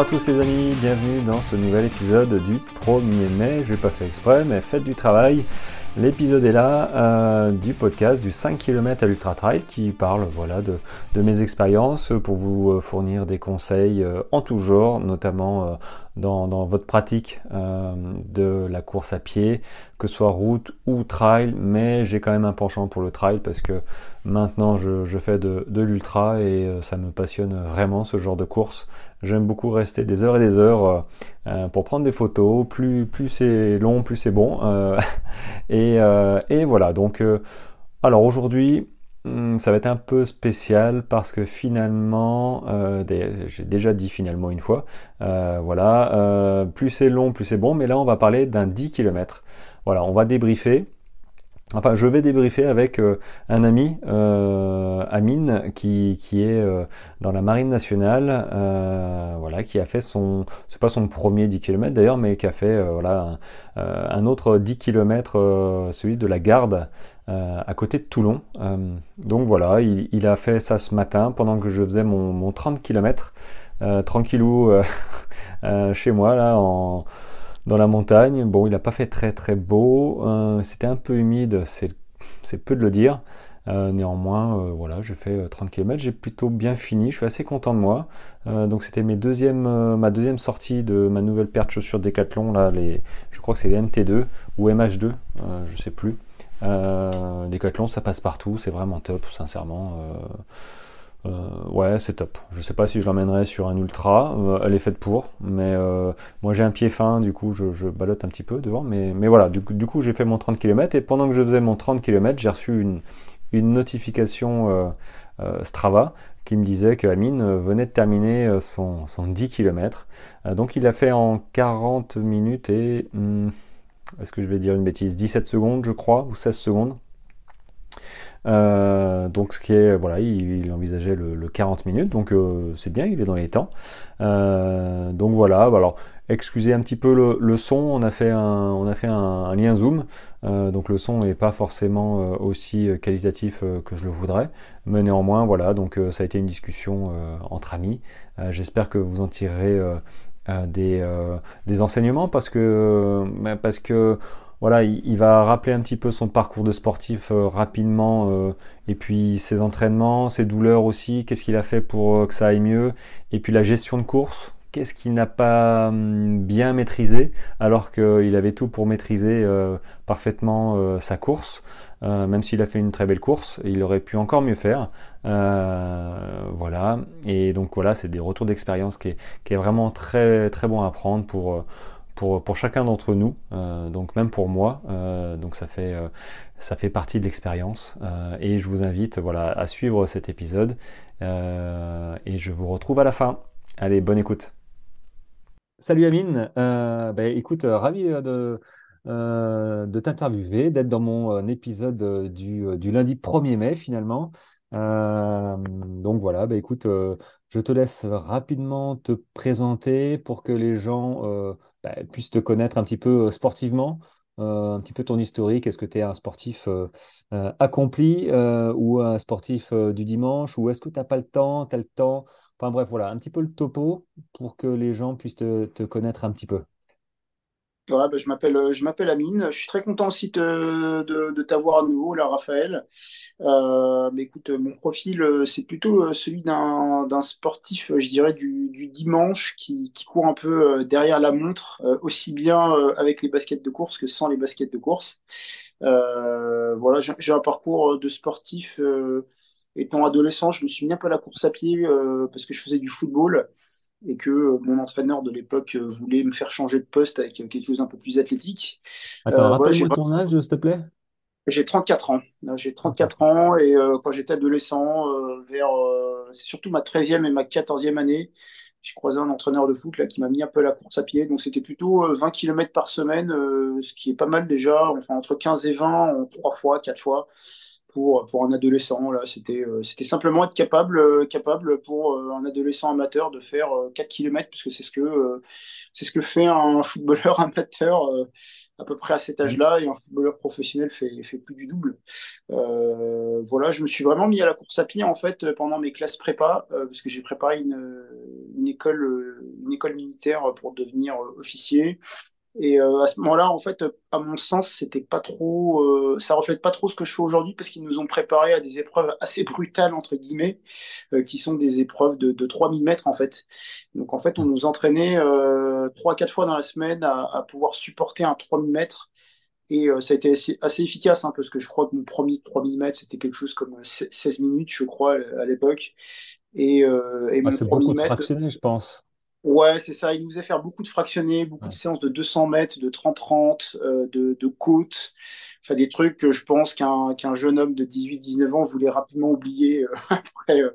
Bonjour à tous les amis, bienvenue dans ce nouvel épisode du 1er mai. Je n'ai pas fait exprès, mais faites du travail. L'épisode est là euh, du podcast du 5 km à l'Ultra Trail qui parle voilà, de, mes expériences pour vous euh, fournir des conseils euh, en tout genre, notamment dans, votre pratique de la course à pied, que ce soit route ou trail, mais j'ai quand même un penchant pour le trail parce que maintenant je, fais de, de l'ultra et ça me passionne vraiment ce genre de course. J'aime beaucoup rester des heures et des heures euh, euh, pour prendre des photos. Plus, plus c'est long, plus c'est bon. Euh, et, voilà. Donc, alors aujourd'hui, hmm, ça va être un peu spécial parce que finalement, j'ai déjà dit finalement une fois, voilà, plus c'est long, plus c'est bon. Mais là, on va parler d'un 10 km. Voilà, on va débriefer. Enfin, je vais débriefer avec euh, un ami, euh, Amine, qui, qui est euh, dans la marine nationale, voilà, qui a fait son, c'est pas son premier 10 km d'ailleurs, mais qui a fait voilà un, autre 10 km, celui de la garde, à côté de Toulon. donc voilà, il, il, a fait ça ce matin pendant que je faisais mon, mon 30 km, tranquillou chez moi là en la montagne. Bon, il n'a pas fait très très beau, euh, c'était un peu humide, c'est peu de le dire. Euh, néanmoins, euh, voilà, j'ai fait 30 km, j'ai plutôt bien fini, je suis assez content de moi. donc c'était ma deuxième sortie de ma nouvelle paire de chaussures Decathlon, là, les, je crois que c'est les NT2 ou MH2, je sais plus. Decathlon, ça passe partout, c'est vraiment top, sincèrement. Euh, ouais, c'est top. Je sais pas si je l'emmènerai sur un ultra. Euh, elle est faite pour, mais euh, moi j'ai un pied fin, du coup je, balotte un petit peu devant. Mais, voilà, du, coup j'ai fait mon 30 km et pendant que je faisais mon 30 km, j'ai reçu une, notification Strava qui me disait que Amine venait de terminer son, son 10 km. donc il a fait en 40 minutes et, hmm, est-ce que je vais dire une bêtise, 17 secondes je crois, ou 16 secondes. Euh, donc ce qui est voilà, il, envisageait le, 40 minutes, donc euh, c'est bien, il est dans les temps. Euh, donc voilà, alors excusez un petit peu le, son, on a fait un, on a fait un, lien zoom, donc le son n'est pas forcément aussi qualitatif que je le voudrais, mais néanmoins voilà, donc ça a été une discussion entre amis. J'espère que vous en tirerez des, des enseignements parce que parce que voilà, il, va rappeler un petit peu son parcours de sportif euh, rapidement, euh, et puis ses entraînements, ses douleurs aussi, qu'est-ce qu'il a fait pour euh, que ça aille mieux, et puis la gestion de course, qu'est-ce qu'il n'a pas hum, bien maîtrisé, alors qu'il avait tout pour maîtriser parfaitement sa course, même s'il a fait une très belle course, il aurait pu encore mieux faire. voilà, et donc voilà, c'est des retours d'expérience qui est, qui est, vraiment très très bon à prendre pour pour, chacun d'entre nous, euh, donc même pour moi. Euh, donc ça fait, euh, ça fait partie de l'expérience. et je vous invite voilà, à suivre cet épisode. et je vous retrouve à la fin. Allez, bonne écoute. Salut Amine. Bah, écoute, ravi de, de t'interviewer, d'être dans mon épisode du, du, lundi 1er mai finalement. donc voilà, bah, écoute, je te laisse rapidement te présenter pour que les gens bah, puissent te connaître un petit peu euh, sportivement, euh, un petit peu ton historique. Est-ce que tu es un sportif euh, accompli ou un sportif du dimanche ou est-ce que tu n'as pas le temps, tu as le temps? Enfin bref, voilà, un petit peu le topo pour que les gens puissent te connaître un petit peu. Bah, je m'appelle, euh, je m'appelle Amine. Je suis très content aussi de, de, t'avoir à nouveau là, Raphaël. Euh, mais écoute, mon profil, euh, c'est plutôt celui d'un, sportif, je dirais, du, dimanche qui, court un peu derrière la montre, aussi bien avec les baskets de course que sans les baskets de course. voilà, j'ai, un parcours de sportif. étant adolescent, je me suis mis un peu à la course à pied parce que je faisais du football et que euh, mon entraîneur de l'époque euh, voulait me faire changer de poste avec euh, quelque chose d'un peu plus athlétique. Attends, rappelle-moi ton âge, s'il te plaît. J'ai 34 ans. J'ai 34 ans et quand j'étais adolescent, vers c'est surtout ma 13e et ma 14e année, j'ai croisé un entraîneur de foot là, qui m'a mis un peu à la course à pied. Donc c'était plutôt 20 km par semaine, ce qui est pas mal déjà. Enfin, entre 15 et 20 en 3 fois, 4 fois pour, pour un adolescent. Là, c'était, euh, c'était simplement être capable, euh, capable pour euh, un adolescent amateur de faire 4 km, parce que c'est ce que, c'est ce que fait un footballeur amateur à peu près à cet âge-là, et un footballeur professionnel fait, fait plus du double. Voilà, je me suis vraiment mis à la course à pied en fait pendant mes classes prépa, parce que j'ai préparé une, une école, une école militaire pour devenir officier. Et euh, à ce moment-là, en fait, à mon sens, c'était pas trop, euh, ça reflète pas trop ce que je fais aujourd'hui parce qu'ils nous ont préparé à des épreuves assez brutales entre guillemets, euh, qui sont des épreuves de, de 3000 mètres en fait. Donc en fait, on nous entraînait trois, quatre fois dans la semaine à, à pouvoir supporter un 3000 mètres. Et ça a été assez, assez efficace, hein, parce que je crois que mon premier 3000 mètres, c'était quelque chose comme 16 minutes, je crois, à l'époque. Et, et ah, mon c'est beaucoup de je pense. Ouais, c'est ça. Il nous faisait faire beaucoup de fractionnés, beaucoup de séances de 200 mètres, de 30-30, euh, de, de côtes. Enfin, des trucs que je pense qu'un qu'un jeune homme de 18-19 ans voulait rapidement oublier euh, après, euh,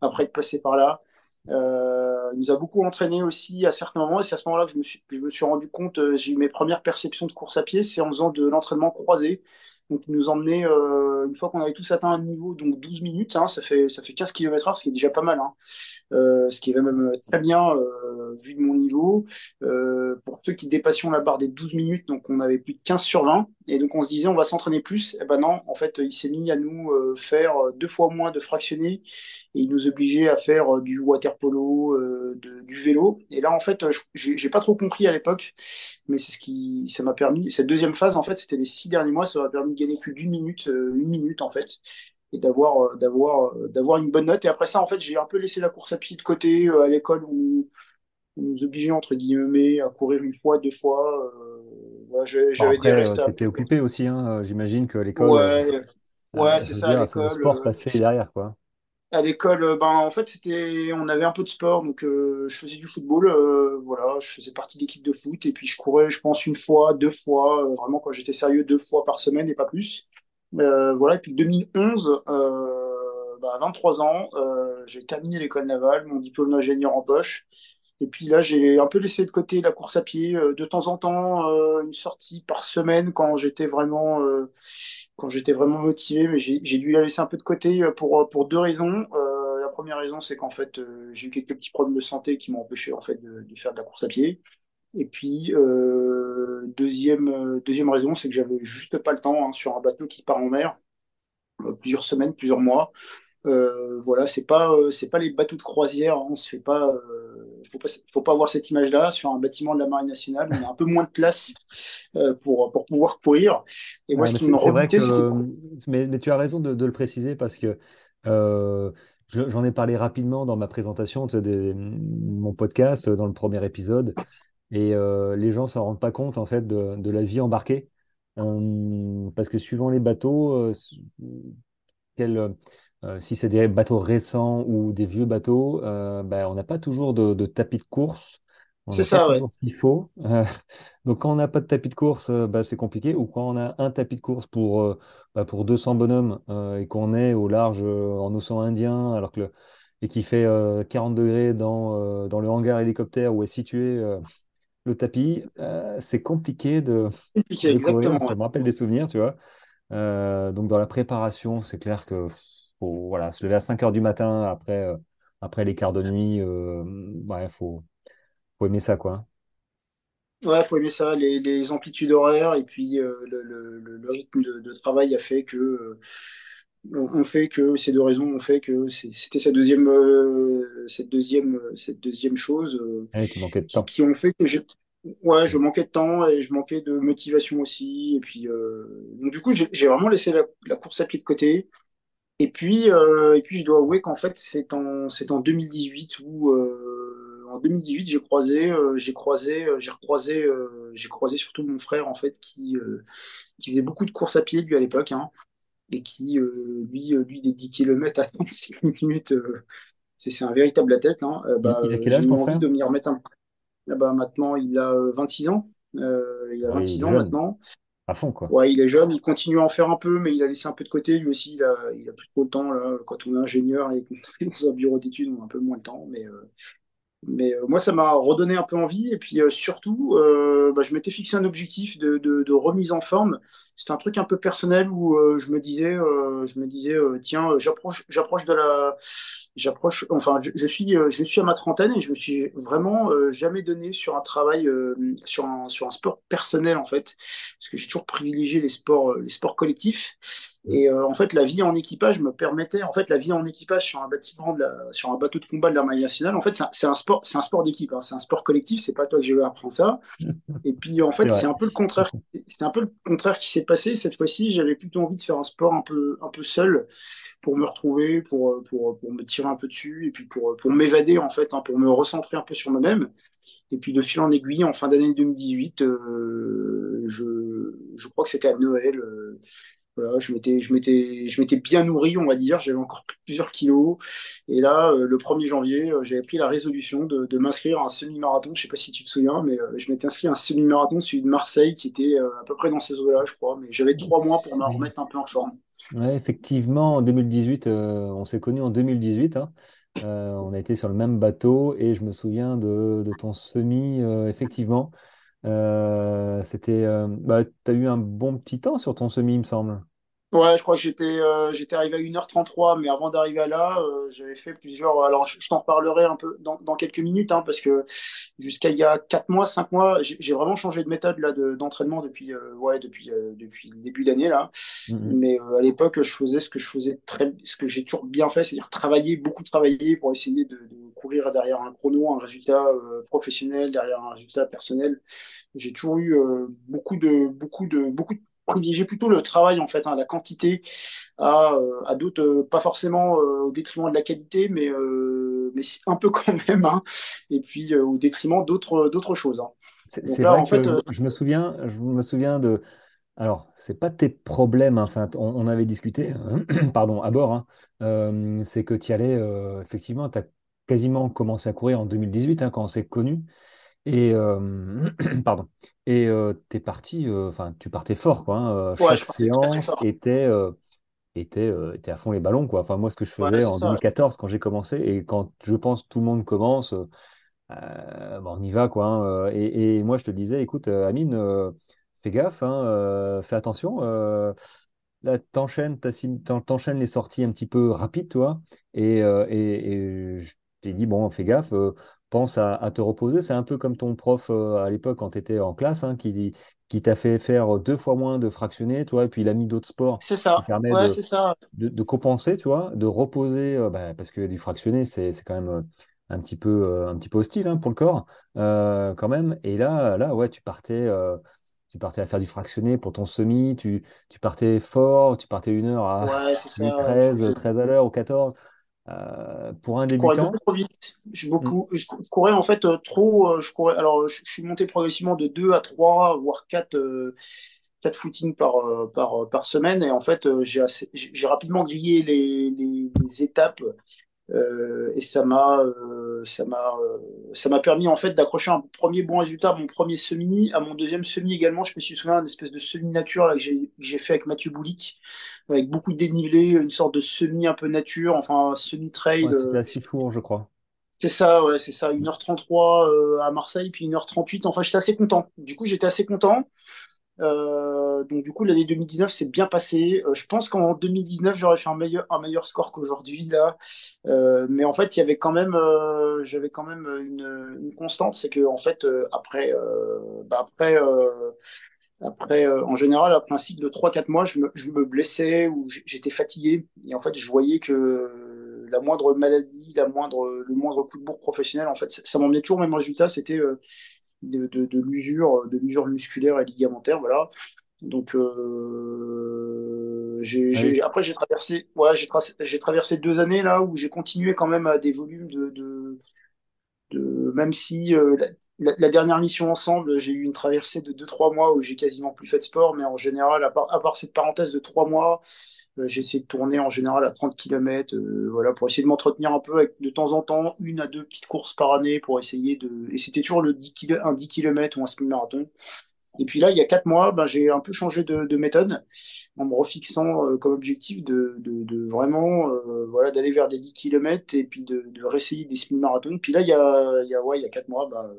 après être passé par là. Euh, il nous a beaucoup entraîné aussi à certains moments. Et c'est à ce moment-là que je me suis, je me suis rendu compte, euh, j'ai eu mes premières perceptions de course à pied, c'est en faisant de l'entraînement croisé. Donc, il nous emmenait, euh, une fois qu'on avait tous atteint un niveau, donc 12 minutes, hein, ça fait, ça fait 15 km/h, ce qui est déjà pas mal. hein euh, ce qui est même très bien euh, vu de mon niveau. Euh, pour ceux qui dépassions la barre des 12 minutes, donc on avait plus de 15 sur 20, et donc on se disait on va s'entraîner plus. Et ben non, en fait, il s'est mis à nous euh, faire deux fois moins de fractionnés, et il nous obligeait à faire euh, du water polo, euh, du vélo. Et là, en fait, j'ai pas trop compris à l'époque, mais c'est ce qui ça m'a permis. Cette deuxième phase, en fait, c'était les six derniers mois, ça m'a permis de gagner plus d'une minute, euh, une minute en fait et d'avoir euh, d'avoir euh, d'avoir une bonne note. Et après ça, en fait, j'ai un peu laissé la course à pied de côté. Euh, à l'école, on, nous obligeait, entre guillemets, à courir une fois, deux fois. Euh, voilà, j'avais des restes tu un étais peu comme occupé aussi, hein. J'imagine que l'école, euh, Ouais, ouais, euh, c'est ça, dire, le l'école. sport euh, passé derrière, quoi. à l'école, euh, ben, en fait, c'était, on avait un peu de sport, donc euh, je faisais du football. euh, voilà, je faisais partie de l'équipe de foot, et puis je courais, je pense, une fois, deux fois, euh, vraiment quand j'étais sérieux, deux fois par semaine et pas plus. Euh, voilà, et puis 2011, euh, bah, à 23 ans, euh, j'ai terminé l'école navale, mon diplôme d'ingénieur en poche. Et puis là, j'ai un peu laissé de côté la course à pied. euh, de temps en temps, euh, une sortie par semaine quand j'étais vraiment, euh, quand j'étais vraiment motivé, mais j'ai dû la laisser un peu de côté euh, pour, pour deux raisons. Euh, la première raison, c'est qu'en fait, euh, j'ai eu quelques petits problèmes de santé qui m'ont empêché en fait de, de faire de la course à pied. Et puis, euh, deuxième, euh, deuxième raison, c'est que j'avais juste pas le temps hein, sur un bateau qui part en mer, euh, plusieurs semaines, plusieurs mois. Euh, voilà, c'est pas, euh, c'est pas les bateaux de croisière, hein, on se fait pas, euh, faut pas, faut pas avoir cette image-là. Sur un bâtiment de la Marine nationale, on a un peu moins de place pour, pour pouvoir courir. Et moi, Ouais, ce mais qui me rebutait, que, mais, mais tu as raison de, de le préciser parce que je- j'en ai parlé rapidement dans ma présentation des- mon podcast, dans le premier épisode, et les gens s'en rendent pas compte en fait de, de la vie embarquée. Parce que suivant les bateaux, quel, euh, si c'est des bateaux récents ou des vieux bateaux, euh, ben, on n'a pas toujours de, de tapis de course, c'est ça, ouais. qu'il faut. Euh, donc quand on n'a pas de tapis de course, bah, c'est compliqué. Ou quand on a un tapis de course pour, euh, bah, pour 200 bonhommes et qu'on est au large en océan Indien, alors que le- et qu'il fait euh, 40 degrés dans, dans le hangar hélicoptère où est situé le tapis, c'est compliqué de, Compliqué, de exactement. Ça me rappelle des souvenirs, tu vois. Donc dans la préparation, c'est clair que faut voilà, se lever à 5 heures du matin après, euh, après les quarts de nuit, euh, ouais, faut, faut aimer ça, quoi. Ouais, faut aimer ça, les, les amplitudes horaires et puis euh, le, le- rythme de, de travail a fait que euh, on fait que ces deux raisons ont fait que c'était cette deuxième euh, cette deuxième cette deuxième chose euh, Ouais, qui manquait de temps. qui ont fait que j'ai ouais je manquais de temps et je manquais de motivation aussi et puis euh, donc du coup j'ai j'ai vraiment laissé la, la course à pied de côté et puis euh, et puis je dois avouer qu'en fait c'est en c'est en 2018 où euh, en 2018 j'ai croisé euh, j'ai croisé j'ai recroisé j'ai croisé surtout mon frère en fait qui qui faisait beaucoup de courses à pied lui à l'époque hein, et qui lui lui des 10 km à 36 minutes c'est c'est un véritable athlète hein, Il, bah il a quel j'ai âge eu ton envie frère? de m'y remettre un Ah bah, maintenant il a euh, 26 ans il a Oui, il 26 est ans jeune, maintenant à. Ouais, il est jeune, il continue à en faire un peu, mais il a laissé un peu de côté. Lui aussi, il a, il a plus trop le temps. Là. Quand on est ingénieur et qu'on est dans un bureau d'études, on a un peu moins le temps. Mais, euh, Mais euh, moi, ça m'a redonné un peu envie. Et puis euh, surtout, euh, bah, je m'étais fixé un objectif de, de- de remise en forme. C'était un truc un peu personnel où euh, je me disais, euh, je me disais, euh, tiens, j'approche, j'approche de la, j'approche. Enfin, je, je suis, je suis à ma trentaine et je me suis vraiment jamais donné sur un travail, sur un, sur un sport personnel en fait, parce que j'ai toujours privilégié les sports, les sports collectifs. Et euh, en fait, la vie en équipage me permettait, en fait, la vie en équipage sur un bâtiment, de la, sur un bateau de combat de l'Armée nationale, en fait, c'est un, sport, c'est un sport d'équipe, hein, c'est un sport collectif. C'est pas toi que je vais apprendre ça. Et puis, en fait, c'est un peu le contraire. C'est un peu le contraire qui s'est passé. Cette fois-ci, j'avais plutôt envie de faire un sport un peu, un peu seul pour me retrouver, pour, pour, pour me tirer un peu dessus et puis pour, pour m'évader, en fait, hein, pour me recentrer un peu sur moi-même. Et puis, de fil en aiguille, en fin d'année 2018, euh, je, je crois que c'était à Noël. euh, voilà, je m'étais, je m'étais, je m'étais bien nourri, on va dire. J'avais encore pris plusieurs kilos. Et là, euh, le 1er janvier, euh, j'avais pris la résolution de, de m'inscrire à un semi-marathon. Je sais pas si tu te souviens, mais euh, je m'étais inscrit à un semi-marathon, celui de Marseille, qui était à peu près dans ces eaux-là, je crois. Mais j'avais trois mois pour me remettre un peu en forme. Ouais, effectivement, en 2018, euh, on s'est connus en 2018. hein. On a été sur le même bateau et je me souviens de, de ton semi, effectivement. C'était, bah, tu as eu un bon petit temps sur ton semi, il me semble. Ouais, je crois que j'étais euh, j'étais arrivé à 1h33, mais avant d'arriver à là, euh, j'avais fait plusieurs. Alors, je, je t'en reparlerai un peu dans, dans quelques minutes, hein, parce que jusqu'à il y a 4 mois, 5 mois, j'ai vraiment changé de méthode là, de, d'entraînement depuis, euh, ouais, depuis, euh, depuis le début d'année. là. Mhm. Mais euh, à l'époque, je faisais ce que je faisais très, ce que j'ai toujours bien fait, c'est-à-dire travailler, beaucoup travailler pour essayer de, de courir derrière un chrono, un résultat euh, professionnel, derrière un résultat personnel. J'ai toujours eu euh, beaucoup de, beaucoup de, beaucoup de privilégié plutôt le travail en fait, hein, la quantité à, euh, à d'autres, euh, pas forcément euh, au détriment de la qualité, mais, mais un peu quand même, hein, et puis au détriment d'autres, d'autres choses. hein. C'est vrai en que fait, je, me souviens, je me souviens de. Alors, c'est pas tes problèmes, hein, enfin, on, on avait discuté, pardon, à bord, hein, euh, c'est que tu allais, euh, effectivement, tu as quasiment commencé à courir en 2018, hein, quand on s'est connus. Et euh, pardon. Et euh, t'es parti, euh, enfin, tu partais fort, quoi. hein, ouais, chaque séance était, était, était à fond les ballons, quoi. Enfin, moi, ce que je Ouais, faisais en ça. 2014, quand j'ai commencé, et quand je pense tout le monde commence, bon, on y va, quoi. hein, et, et moi, je te disais, écoute, Amine, fais gaffe, hein, fais attention. là, t'enchaînes, t'enchaînes les sorties un petit peu rapides, toi. Et, et, et je t'ai dit, bon, fais gaffe, pense à, à te reposer. C'est un peu comme ton prof euh, à l'époque quand tu étais en classe, hein, qui, qui t'a fait faire deux fois moins de fractionnés, toi, et puis il a mis d'autres sports C'est qui ça. permettent Ouais, de, ça. de, de compenser, tu vois, de reposer, euh, bah, parce que du fractionné, c'est, quand même euh, un petit peu, un petit peu hostile hein, pour le corps, quand même. Et là, là, ouais, tu partais, tu partais à faire du fractionné pour ton semi, tu, tu partais fort, tu partais une heure à Ouais, c'est ça. Je, 13, je- 13 à l'heure ou 14. Euh, pour un je courais débutant, beaucoup trop vite. Je, je courais en fait euh, trop. euh, je courais. Alors, je, je suis monté progressivement de 2 à 3 voire 4 euh, quatre footings par, par, par semaine. Et en fait, j'ai rapidement grillé les, les, les étapes euh, et ça m'a euh, ça m'a euh, ça m'a permis en fait d'accrocher un premier bon résultat à mon premier semi, à mon deuxième semi également. Je me suis souvenu d'une espèce de semi nature là que j'ai que j'ai fait avec Mathieu Boulic, avec beaucoup de dénivelé, une sorte de semi un peu nature, enfin semi trail. ouais, c'était à Sifour, je crois. c'est ça, ouais, c'est ça, Hmm. 1h33 euh, à Marseille, puis 1h38. Enfin, j'étais assez content. Du coup, j'étais assez content. Euh, donc du coup, l'année 2019 s'est bien passée. Euh, je pense qu'en 2019, j'aurais fait un meilleur, un meilleur score qu'aujourd'hui là. Euh, mais en fait, il y avait quand même, j'avais quand même une, constante, c'est que en fait, après, bah, après, après, en général, après un cycle de trois quatre mois, je me, je me blessais ou j'étais fatigué. Et en fait, je voyais que la moindre maladie, la moindre, le moindre coup de bourre professionnel, en fait, ça, ça m'emmenait toujours au même résultat. C'était de, de, de l'usure, de l'usure musculaire et ligamentaire, voilà. Donc, euh, oui. après, j'ai traversé, ouais, j'ai tra- j'ai traversé deux années là où j'ai continué quand même à des volumes de, de, de même si euh, la, la- la dernière mission ensemble, j'ai eu une traversée de deux trois mois où j'ai quasiment plus fait de sport, mais en général, à part, à part cette parenthèse de trois mois, euh, j'ai essayé de tourner en général à 30 km, voilà, pour essayer de m'entretenir un peu avec de temps en temps une à deux petites courses par année pour essayer de. Et c'était toujours le 10 kilo, un 10 km ou un semi-marathon. Et puis là, il y a quatre mois, ben, j'ai un peu changé de, méthode en me refixant euh, comme objectif de, de, vraiment euh, voilà, d'aller vers des 10 km et puis de, de réessayer des semi-marathons. Puis là, il y a, il y a, ouais, il y a quatre mois, ben,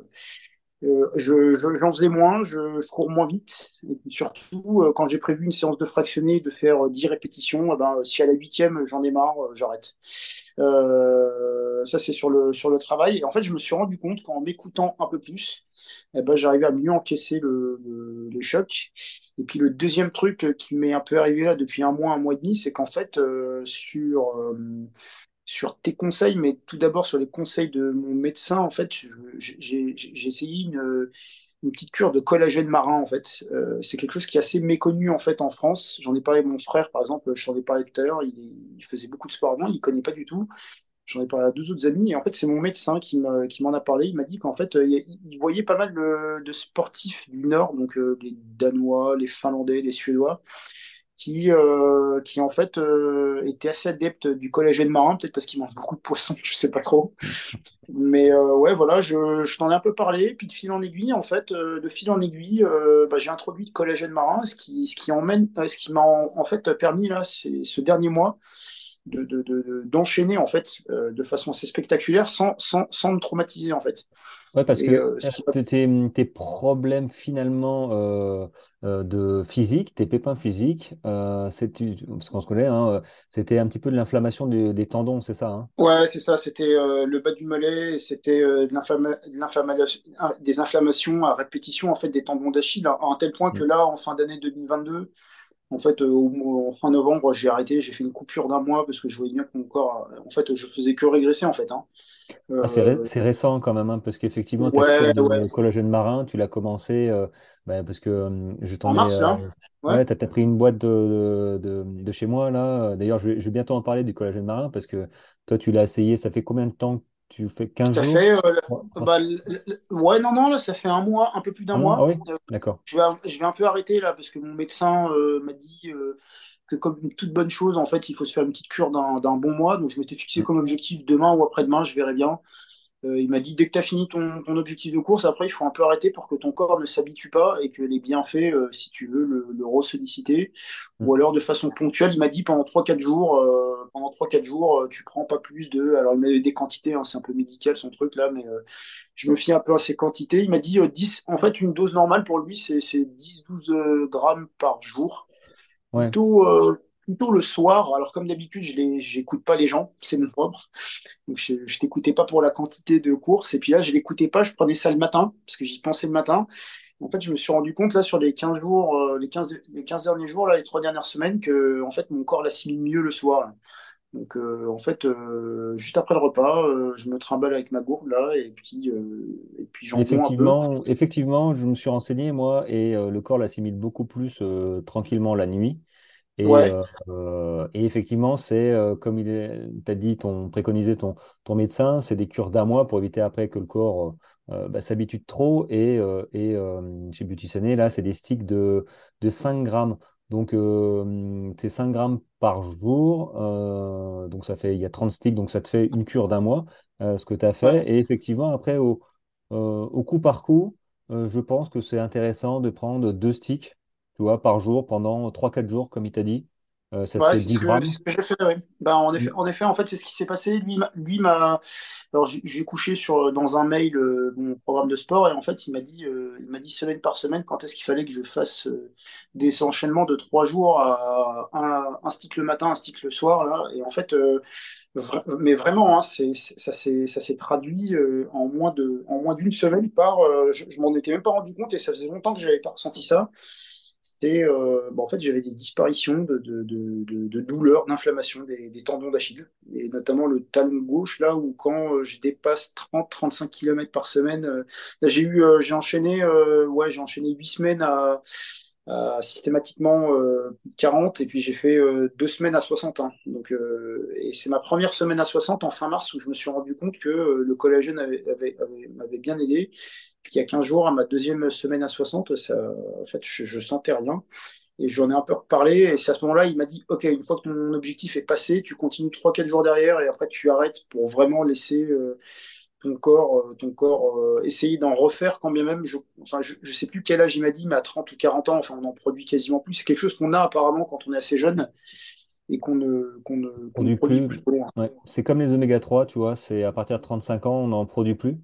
euh, je, j'en faisais moins, je, je, cours moins vite. Et puis surtout, euh, quand j'ai prévu une séance de fractionné, de faire 10 répétitions, eh ben, si à la huitième j'en ai marre, j'arrête. Euh, ça, c'est sur le, sur le travail. Et en fait, je me suis rendu compte qu'en m'écoutant un peu plus, eh ben, j'arrivais à mieux encaisser le, le, les chocs. Et puis le deuxième truc qui m'est un peu arrivé là depuis un mois, un mois et demi, c'est qu'en fait, euh, sur, euh, sur tes conseils, mais tout d'abord sur les conseils de mon médecin, en fait, j'ai essayé une, une, petite cure de collagène marin, en fait. Euh, c'est quelque chose qui est assez méconnu, en fait, en France. J'en ai parlé à mon frère, par exemple, je t'en ai parlé tout à l'heure, il, faisait beaucoup de sport avant, il ne connaît pas du tout. J'en ai parlé à deux autres amis, et en fait, c'est mon médecin qui m'en a parlé. Il m'a dit qu'en fait, euh, il voyait pas mal de, sportifs du Nord, donc euh, les Danois, les Finlandais, les Suédois, qui, euh, qui en fait euh, étaient assez adeptes du collagène marin, peut-être parce qu'ils mangent beaucoup de poissons, je sais pas trop. Mais euh, ouais, voilà, je, je t'en ai un peu parlé, puis de fil en aiguille, en fait, euh, de fil en aiguille, euh, bah, j'ai introduit le collagène marin, ce qui, ce qui emmène, ce qui m'a en, fait permis là, ce dernier mois, d'enchaîner de, de, en fait euh, de façon assez spectaculaire sans, sans, sans me traumatiser en fait. Ouais, parce que euh, tes, tes, problèmes finalement euh, euh, de physique, tes pépins physiques, euh, parce qu'on se connaît, hein, c'était un petit peu de l'inflammation des, tendons, c'est ça hein? Ouais, c'est ça, c'était le bas du mollet, c'était des inflammations à répétition en fait des tendons d'Achille, à un tel point que là, en fin d'année 2022, en fait, euh, en fin novembre, j'ai arrêté, j'ai fait une coupure d'un mois parce que je voyais bien que mon corps, en fait, je faisais que régresser en fait. Hein. Ah, c'est, ré- euh, récent quand même, hein, parce qu'effectivement, ouais, le ouais. collagène marin, tu l'as commencé euh, bah, parce que euh, je En t'en ai. mars, euh, là? Ouais. ouais, t'as, pris une boîte de, de, de- de chez moi là. D'ailleurs, je vais, je vais bientôt en parler du collagène marin parce que toi, tu l'as essayé. Ça fait combien de temps que tu fais 15 Ça jours? fait, euh, bah, ouais, non, non, là, ça fait un mois, un peu plus d'un un mois? Ah oui? Euh, D'accord. je vais, je vais un peu arrêter là parce que mon médecin euh, m'a dit euh, que comme toute bonne chose, en fait, il faut se faire une petite cure d'un d'un bon mois. Donc, je m'étais fixé Mm. comme objectif demain ou après-demain, je verrai bien. Euh, il m'a dit dès que tu as fini ton, ton objectif de course, après il faut un peu arrêter pour que ton corps ne s'habitue pas et que les bienfaits, euh, si tu veux, le, le re-solliciter. Mm. Ou alors de façon ponctuelle, il m'a dit pendant trois quatre jours, euh, pendant trois quatre jours, tu prends pas plus de. Alors il m'a des quantités, hein, c'est un peu médical son truc là, mais je me fie un peu à ces quantités. Il m'a dit euh, 10, en fait une dose normale pour lui, c'est c'est 10-12 euh, grammes par jour Ouais. plutôt, plutôt le soir. Alors, comme d'habitude, je les, j'écoute pas les gens, c'est mon propre. Donc, je, je t'écoutais pas pour la quantité de courses. Et puis là, je l'écoutais pas, je prenais ça le matin, parce que j'y pensais le matin. En fait, je me suis rendu compte, là, sur les 15 jours, euh, les 15, les 15 derniers jours, là, les trois dernières semaines, que, en fait, mon corps l'assimile mieux le soir. Donc, euh, en fait, euh, juste après le repas, je me trimballe avec ma gourde, là, et puis, puis j'en bois un peu. Effectivement, effectivement, je me suis renseigné moi et le corps l'assimile beaucoup plus tranquillement la nuit. Et, Ouais, euh, et effectivement, c'est euh, comme il t'a dit, ton, préconisé ton, ton médecin, c'est des cures d'un mois pour éviter après que le corps euh, bah, s'habitue trop. Et, et chez Beauty là, c'est des sticks de, de 5 grammes. Donc, c'est 5 grammes par jour. donc, ça fait, il y a 30 sticks, donc ça te fait une cure d'un mois, ce que tu as ouais. fait. Et effectivement, après, au, au coup par coup, euh, je pense que c'est intéressant de prendre deux sticks tu vois, par jour pendant trois quatre jours, comme il t'a dit. Euh, ça Ouais, c'est 10 ce que, ce j'ai fait, ouais. Ben, en effet, Mm. en effet, en fait, c'est ce qui s'est passé. Lui, m'a, lui m'a, alors j'ai couché sur, dans un mail euh, mon programme de sport et en fait, il m'a dit, euh, il m'a dit semaine par semaine quand est-ce qu'il fallait que je fasse euh, des enchaînements de trois jours à un, un stick le matin, un stick le soir, là. Et en fait, vra- mais vraiment, hein, c'est, ça s'est, ça s'est traduit en moins de, en moins d'une semaine par, je, je m'en étais même pas rendu compte et ça faisait longtemps que j'avais pas ressenti ça. C'est, euh, bah, en fait, j'avais des disparitions de, de, de, de, douleurs, d'inflammation des, des tendons d'Achille, et notamment le talon gauche, là où quand euh, je dépasse 30-35 km par semaine, euh, là j'ai eu, euh, j'ai enchaîné, euh, ouais, j'ai enchaîné 8 semaines à, systématiquement euh, plus de 40, et puis j'ai fait euh, deux semaines à 60. hein. Donc, euh, et c'est ma première semaine à 60 en fin mars où je me suis rendu compte que euh, le collagène avait, avait, m'avait bien aidé. Puis il y a 15 jours, à ma deuxième semaine à 60, ça, en fait, je, je sentais rien. Et j'en ai un peu reparlé. Et c'est à ce moment-là, il m'a dit, OK, une fois que ton objectif est passé, tu continues trois quatre jours derrière et après tu arrêtes pour vraiment laisser, euh, ton corps, ton corps essayer d'en refaire quand bien même, je, enfin, je, je sais plus quel âge il m'a dit, mais à 30 ou 40 ans, enfin, on en produit quasiment plus. C'est quelque chose qu'on a apparemment quand on est assez jeune et qu'on ne, qu'on ne, qu'on ne produit plus. plus ouais. C'est comme les oméga 3, tu vois, c'est à partir de 35 ans, on n'en produit plus.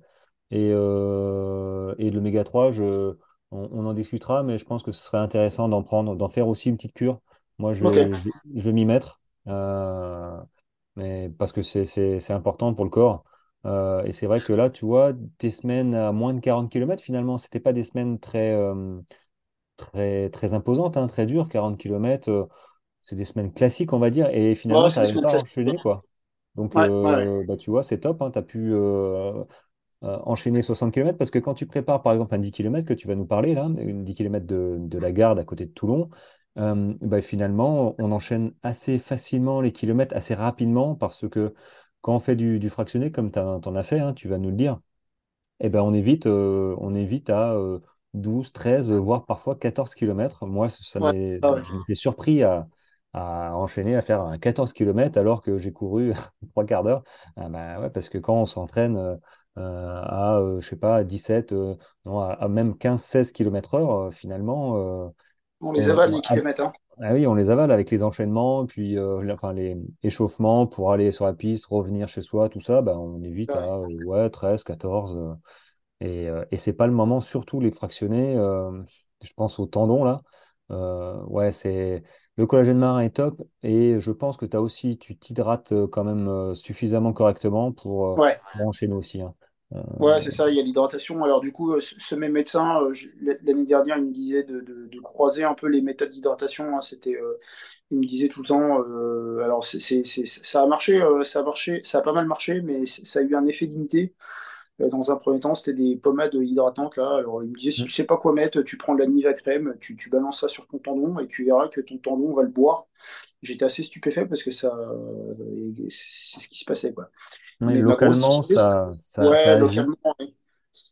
Et, euh, et l'oméga 3, je, on, en discutera, mais je pense que ce serait intéressant d'en prendre, d'en faire aussi une petite cure. Moi, je vais, je, vais m'y mettre, euh, mais parce que c'est important pour le corps. Euh, et c'est vrai que là, tu vois, des semaines à moins de 40 km, finalement, c'était pas des semaines très, euh, très, très imposantes, hein, très dures. 40 km, c'est des semaines classiques, on va dire. Et finalement, ça n'arrive pas à enchaîner, quoi. Donc, bah, tu vois, c'est top. Hein, tu as pu euh, enchaîner 60 km parce que quand tu prépares par exemple un 10 km que tu vas nous parler là, une 10 km de, la garde à côté de Toulon, euh, bah, finalement on enchaîne assez facilement les kilomètres, assez rapidement parce que quand on fait du, fractionné comme tu en as fait, hein, tu vas nous le dire, eh ben, on, évite, euh, on évite à 12, 13, voire parfois 14 km. Moi, ça ah je m'étais surpris à, enchaîner, à faire 14 km alors que j'ai couru trois quarts d'heure. Ah bah ouais, parce que quand on s'entraîne euh, à, euh, je sais pas, 17, euh, non, à, même 15-16 km/h, finalement. On les avale, les kilomètres. Hein. Ah oui, on les avale avec les enchaînements, puis enfin, les échauffements pour aller sur la piste, revenir chez soi, tout ça, bah, on évite à ouais, 13, 14. et et c'est pas le moment, surtout les fractionnés, je pense aux tendons là. ouais, c'est le collagène marin est top et je pense que tu as aussi, tu t'hydrates quand même suffisamment correctement pour, enchaîner aussi. Hein. Euh, ouais, c'est ça, il y a l'hydratation. Alors du coup, euh, ce même médecin, euh, l'année dernière, il me disait de, croiser un peu les méthodes d'hydratation. Hein. C'était, il me disait tout le temps, alors ça a marché, ça a marché, ça a pas mal marché, mais ça a eu un effet limité. Dans un premier temps, c'était des pommades hydratantes. Là. Alors, il me disait, si mm. tu sais pas quoi mettre, tu prends de la Niva crème, tu, tu balances ça sur ton tendon et tu verras que ton tendon va le boire. J'étais assez stupéfait parce que ça, c'est ce qui se passait. Quoi. Mais localement, ça, ça, ouais, localement, oui.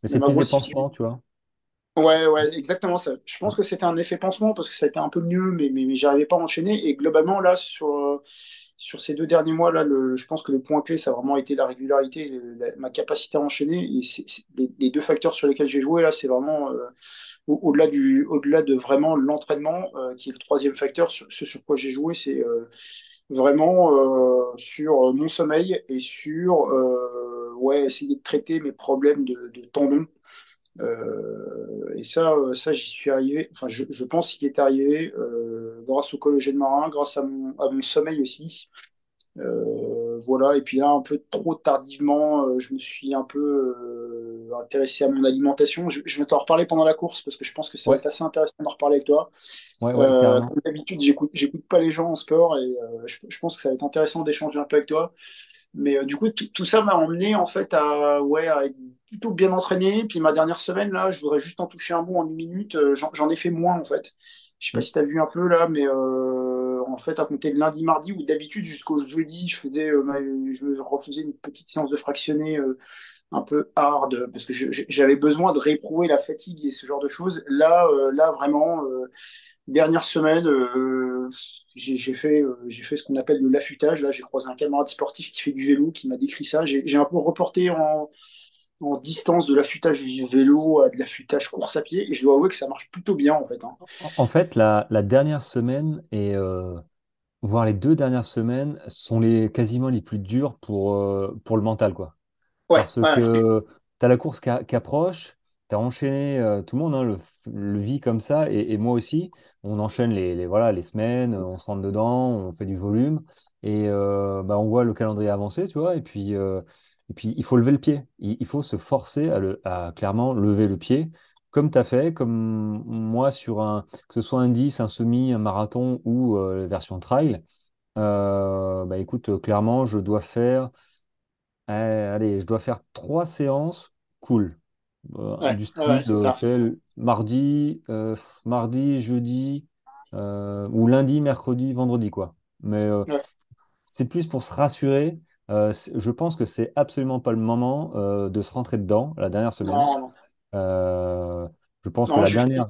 Mais c'est plus des pansements, tu vois. Ouais, ouais, exactement ça. Je pense que c'était un effet pansement parce que ça a été un peu mieux, mais, mais, mais j'arrivais pas à enchaîner. Et globalement, là, sur, sur ces deux derniers mois, là, je pense que le point clé, ça a vraiment été la régularité, ma capacité à enchaîner. Et les, deux facteurs sur lesquels j'ai joué, là, c'est vraiment euh, au-delà de vraiment l'entraînement, euh, qui est le troisième facteur. ce sur quoi j'ai joué, c'est euh, vraiment sur mon sommeil et sur ouais, essayer de traiter mes problèmes de, de tendons. Euh, et ça, ça j'y suis arrivé, enfin je, je pense qu'il est arrivé grâce au collégien marin, grâce à mon, à mon sommeil aussi. voilà, et puis là, un peu trop tardivement, je me suis un peu intéressé à mon alimentation. Je, vais t'en reparler pendant la course parce que je pense que ça va être assez intéressant d'en reparler avec toi. Euh, comme d'habitude, j'écoute, pas les gens en sport et euh, je, pense que ça va être intéressant d'échanger un peu avec toi. Mais euh, du coup, tout ça m'a emmené en fait à, ouais, à être plutôt bien entraîné. Puis ma dernière semaine, là, je voudrais juste en toucher un bout en une minute. J'en, ai fait moins en fait. Je sais pas si tu as vu un peu là, mais en fait, à compter de lundi, mardi, ou d'habitude jusqu'au jeudi, je faisais, je refaisais une petite séance de fractionné un peu hard parce que j'avais besoin de réprouver la fatigue et ce genre de choses. Là, euh, là vraiment, euh, dernière semaine, euh, j'ai fait, j'ai fait ce qu'on appelle le l'affûtage. Là, j'ai croisé un camarade sportif qui fait du vélo qui m'a décrit ça. J'ai un peu reporté en, en distance de l'affûtage vélo à de l'affûtage course à pied et je dois avouer que ça marche plutôt bien en fait. Hein. En fait, la, la dernière semaine et voire les deux dernières semaines sont les quasiment les plus dures pour, pour le mental quoi. Parce que tu as la course qui, approche, tu euh, tout le monde hein, le, vit comme ça, et, moi aussi. On enchaîne les, voilà, les semaines, on se rentre dedans, on fait du volume, et euh, bah, on voit le calendrier avancer, tu vois, et puis, euh, et puis il faut lever le pied. Il, faut se forcer à, clairement lever le pied, comme tu as fait, comme moi sur un, que ce soit un 10, un semi, un marathon ou version trail. bah écoute, clairement, je dois faire allez, je dois faire trois séances cool. Euh, du style mardi, euh, mardi, jeudi, euh, ou lundi, mercredi, vendredi, quoi. Mais c'est plus pour se rassurer. je pense que c'est absolument pas le moment de se rentrer dedans la dernière semaine. je pense que la dernière.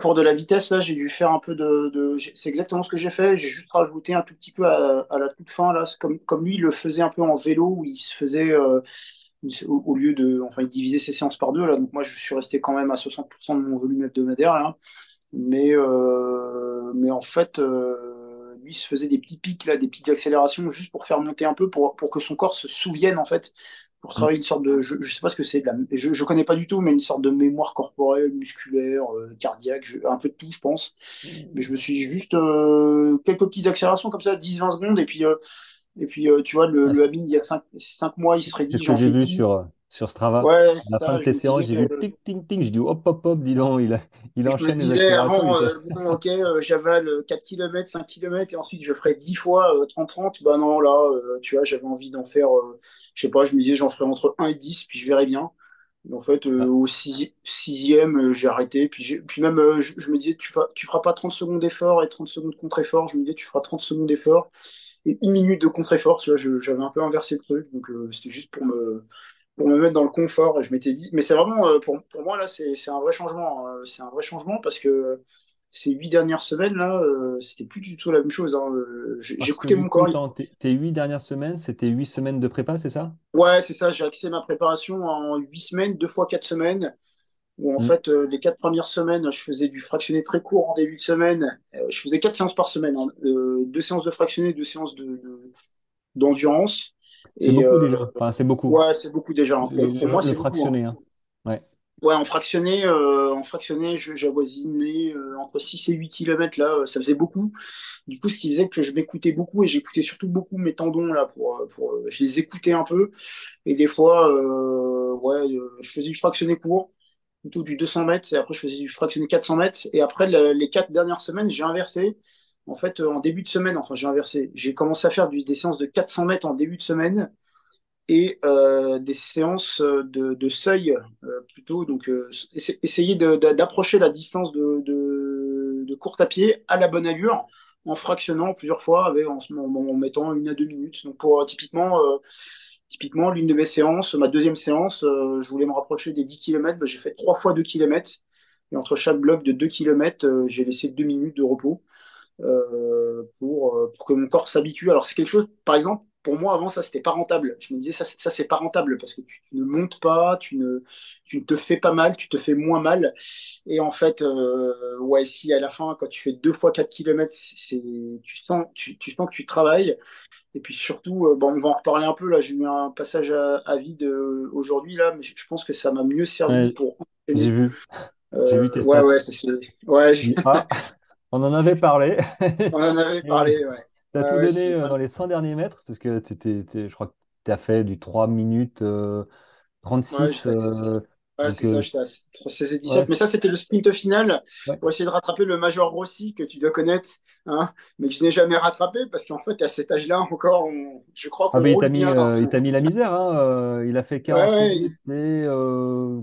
pour, de la vitesse, là, j'ai dû faire un peu de. c'est exactement ce que j'ai fait. J'ai juste rajouté un tout petit peu à, la toute fin, là. Comme, comme lui, il le faisait un peu en vélo, où il se faisait. Au, lieu de. Enfin, il divisait ses séances par deux, là. Donc, moi, je suis resté quand même à 60% de mon volume hebdomadaire, là. Mais, euh, mais en fait, euh, lui, il se faisait des petits pics, là, des petites accélérations, juste pour faire monter un peu, pour, pour que son corps se souvienne, en fait, pour travailler une sorte de, je, ne sais pas ce que c'est, je, je connais pas du tout, mais une sorte de mémoire corporelle, musculaire, euh, cardiaque, un peu de tout, je pense. Mmh. Mais je me suis juste euh, quelques petites accélérations comme ça, 10-20 secondes, et puis, euh, et puis tu vois, le, le il y a 5, mois, il serait dit. C'est ce que j'ai vu sur, sur Strava. Ouais, à la fin de tes séances, j'ai vu ting, ting, ting. J'ai dit hop, hop, hop, dis donc, il, a, il enchaîne les accélérations. Avant, bon, ok, j'avale 4 km, 5 km, et ensuite je ferai 10 fois 30-30. Bah non, là, tu vois, j'avais envie d'en faire je sais pas, je me disais j'en ferais entre 1 et 10, puis je verrais bien. en fait, euh, ah. au sixième, euh, j'ai arrêté. Puis, puis même, euh, je, me disais, tu, ne tu feras pas 30 secondes d'effort et 30 secondes de contre-effort. Je me disais, tu feras 30 secondes d'effort et une minute de contre-effort. J'avais un peu inversé le truc. Donc, c'était juste pour me, pour me mettre dans le confort. Et je m'étais dit, mais c'est vraiment, pour, pour, moi, là, c'est un vrai changement. Hein. C'est un vrai changement parce que ces huit dernières semaines là, euh, c'était plus du tout la même chose. Hein. Euh, j'écoutais mon corps. tes, huit dernières semaines, c'était huit semaines de prépa, c'est ça? Ouais, c'est ça. J'ai axé ma préparation en huit semaines, deux fois quatre semaines. Où en mm. fait, euh, les quatre premières semaines, je faisais du fractionné très court en début de semaine. je faisais quatre séances par semaine, hein. deux séances de fractionné, deux séances de, d'endurance. C'est beaucoup déjà. Enfin, c'est beaucoup. Ouais, c'est beaucoup déjà. Hein. Pour, moi, c'est fractionné. Hein. Ouais. Ouais, en fractionné, euh, en fractionné, j'avoisinais euh, entre 6 et 8 km là, euh, ça faisait beaucoup. Du coup, ce qui faisait que je m'écoutais beaucoup et j'écoutais surtout beaucoup mes tendons là pour, pour je les écoutais un peu. Et des fois, ouais, je faisais du fractionné court, plutôt du 200 mètres, et après je faisais du fractionné 400 mètres. Et après, les quatre dernières semaines, j'ai inversé. En fait, en début de semaine, enfin, j'ai inversé. J'ai commencé à faire du, des séances de 400 mètres en début de semaine et euh, des séances de, de seuil euh, plutôt. Donc, euh, essayer d'approcher la distance de, de, course à pied à la bonne allure en fractionnant plusieurs fois avec, en, en, mettant une à deux minutes. Donc, pour typiquement, typiquement l'une de mes séances, ma deuxième séance, je voulais me rapprocher des 10 km. Bah, j'ai fait trois fois 2 km. Et entre chaque bloc de 2 km, j'ai laissé deux minutes de repos. pour, pour que mon corps s'habitue. Alors c'est quelque chose, par exemple, pour moi, avant ça, c'était pas rentable. Je me disais, ça, ça c'est pas rentable parce que tu, ne montes pas, tu ne, tu ne te fais pas mal, tu te fais moins mal. Et en fait, euh, ouais, si à la fin, quand tu fais deux fois 4 km, tu, sens, tu, tu, sens que tu travailles. Et puis surtout, euh, bon, on va en reparler un peu. Là, j'ai eu un passage à, vide euh, aujourd'hui, là, mais je, pense que ça m'a mieux servi pour. J'ai vu. j'ai vu tes stats. Ouais, ouais, ouais ah, on en avait parlé. on en avait parlé, ouais. Tu as tout donné euh, dans les 100 derniers mètres, parce que je crois que tu as fait du 3 minutes 36. Euh, ouais, c'est ça, euh, j'étais à 16 et 17. Mais ça, c'était le sprint final pour essayer de rattraper le Major Rossi que tu dois connaître, hein, mais que je n'ai jamais rattrapé parce qu'en fait, à cet âge-là, encore, je crois ah, qu'on ah, il t'a mis, il t'a mis la misère. Hein, il a fait 40 minutes et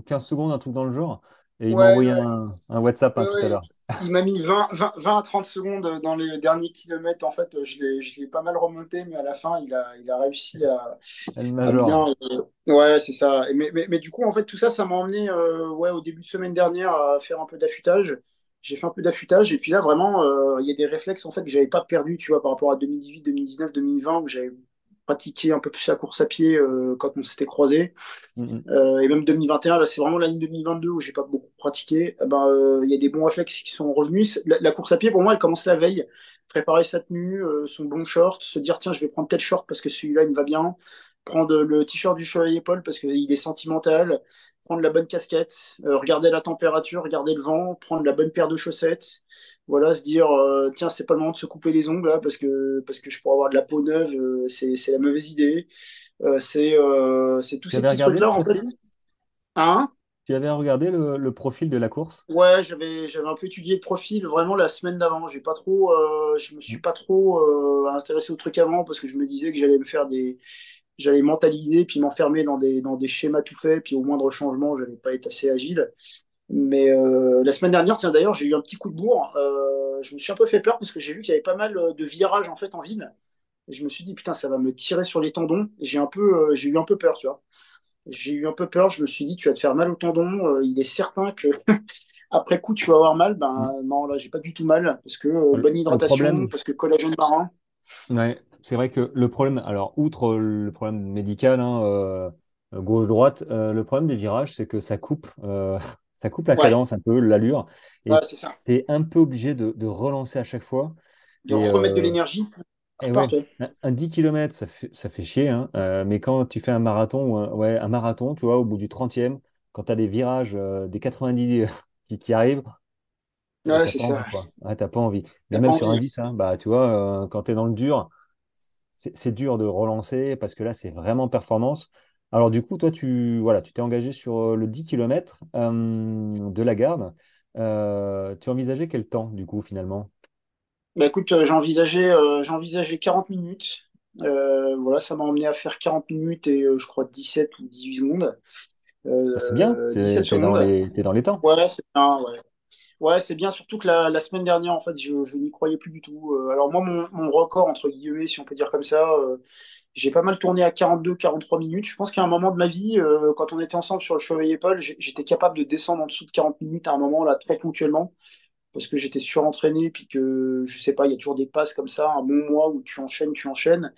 15 secondes, un truc dans le genre. Et il m'a envoyé un, un, WhatsApp hein, tout à l'heure il m'a mis 20, 20, à 30 secondes dans les derniers kilomètres. En fait, je l'ai pas mal remonté, mais à la fin, il a, il a réussi à, bien. Euh, ouais, c'est ça. mais, mais, mais, du coup, en fait, tout ça, ça m'a emmené euh, ouais, au début de semaine dernière à faire un peu d'affûtage. J'ai fait un peu d'affûtage et puis là, vraiment, euh, il y a des réflexes en fait que j'avais pas perdu, tu vois, par rapport à 2018, 2019, 2020 où j'avais pratiqué un peu plus la course à pied euh, quand on s'était croisé. Mm-hmm. Euh, et même 2021, là, c'est vraiment l'année 2022 où j'ai pas beaucoup pratiqué. Eh ben, euh, il y a des bons réflexes qui sont revenus. La, course à pied, pour moi, elle commence la veille. Préparer sa tenue, son bon short, se dire tiens, je vais prendre tel short parce que celui-là, il me va bien. Prendre le t-shirt du chevalier Paul parce qu'il est sentimental. Prendre la bonne casquette, regarder la température, regarder le vent, prendre la bonne paire de chaussettes voilà, se dire euh, tiens, c'est pas le moment de se couper les ongles là, parce que parce que je pourrais avoir de la peau neuve, euh, c'est la mauvaise idée. Euh, c'est c'est tous ces petits trucs là en fait. Hein? Tu avais regardé le, profil de la course? Ouais, j'avais j'avais un peu étudié le profil vraiment la semaine d'avant. J'ai pas trop, je me suis pas trop intéressé au truc avant parce que je me disais que j'allais me faire des, j'allais mentaliser puis m'enfermer dans des dans des schémas tout faits puis au moindre changement, j'allais pas être assez agile. Mais euh, la semaine dernière, tiens d'ailleurs, j'ai eu un petit coup de bourre. Euh, je me suis un peu fait peur parce que j'ai vu qu'il y avait pas mal euh, de virages en fait en ville. Et je me suis dit putain, ça va me tirer sur les tendons. J'ai un peu, j'ai eu un peu peur, tu vois. J'ai eu un peu peur. Je me suis dit tu vas te faire mal au tendon. il est certain que après coup, tu vas avoir mal. Ben Mm. non, là, j'ai pas du tout mal parce que bonne hydratation, problème, parce que collagène marin. ouais, c'est vrai que le problème, alors, outre le problème médical, hein, euh, gauche-droite, euh, le problème des virages, c'est que ça coupe, euh, ça coupe la Ouais, cadence un peu, l'allure, ouais, et c'est ça. tu es un peu obligé de, de relancer à chaque fois. De Et, remettre de euh, l'énergie et ouais, partout. un, un 10 km, ça fait, ça fait chier, hein, euh, mais quand tu fais un marathon, un, ouais, un marathon, tu vois, au bout du trentième quand tu as des virages, euh, des 90 qui, qui arrivent, Ouais, Ouais, t'as c'est pas ça. envie. Ouais, t'as pas envie. Mais même sur un envie. 10, hein, bah, tu vois, euh, quand tu es dans le dur, c'est dur de relancer parce que là, c'est vraiment performance. Alors, du coup, toi, tu voilà, tu t'es engagé sur euh, le 10 km de la garde. Euh, tu envisageais quel temps, du coup, finalement? Bah écoute, euh, j'envisageais euh, j'envisageais 40 minutes. Euh, voilà, ça m'a emmené à faire 40 minutes et euh, je crois 17 ou 18 secondes. Ah, c'est bien, Euh, t'es, 17 t'es dans secondes. les, t'es dans les temps. Ouais, c'est bien, ouais. Ouais, c'est bien, surtout que la, semaine dernière, en fait, je, n'y croyais plus du tout. Euh, alors moi, mon, record, entre guillemets, si on peut dire comme ça, euh, j'ai pas mal tourné à 42-43 minutes. Je pense qu'à un moment de ma vie, euh, quand on était ensemble sur le Chevalier Paul, j'étais capable de descendre en dessous de 40 minutes à un moment, là, très ponctuellement, parce que j'étais surentraîné, puis que, je sais pas, il y a toujours des passes comme ça, un bon mois où tu enchaînes, tu enchaînes.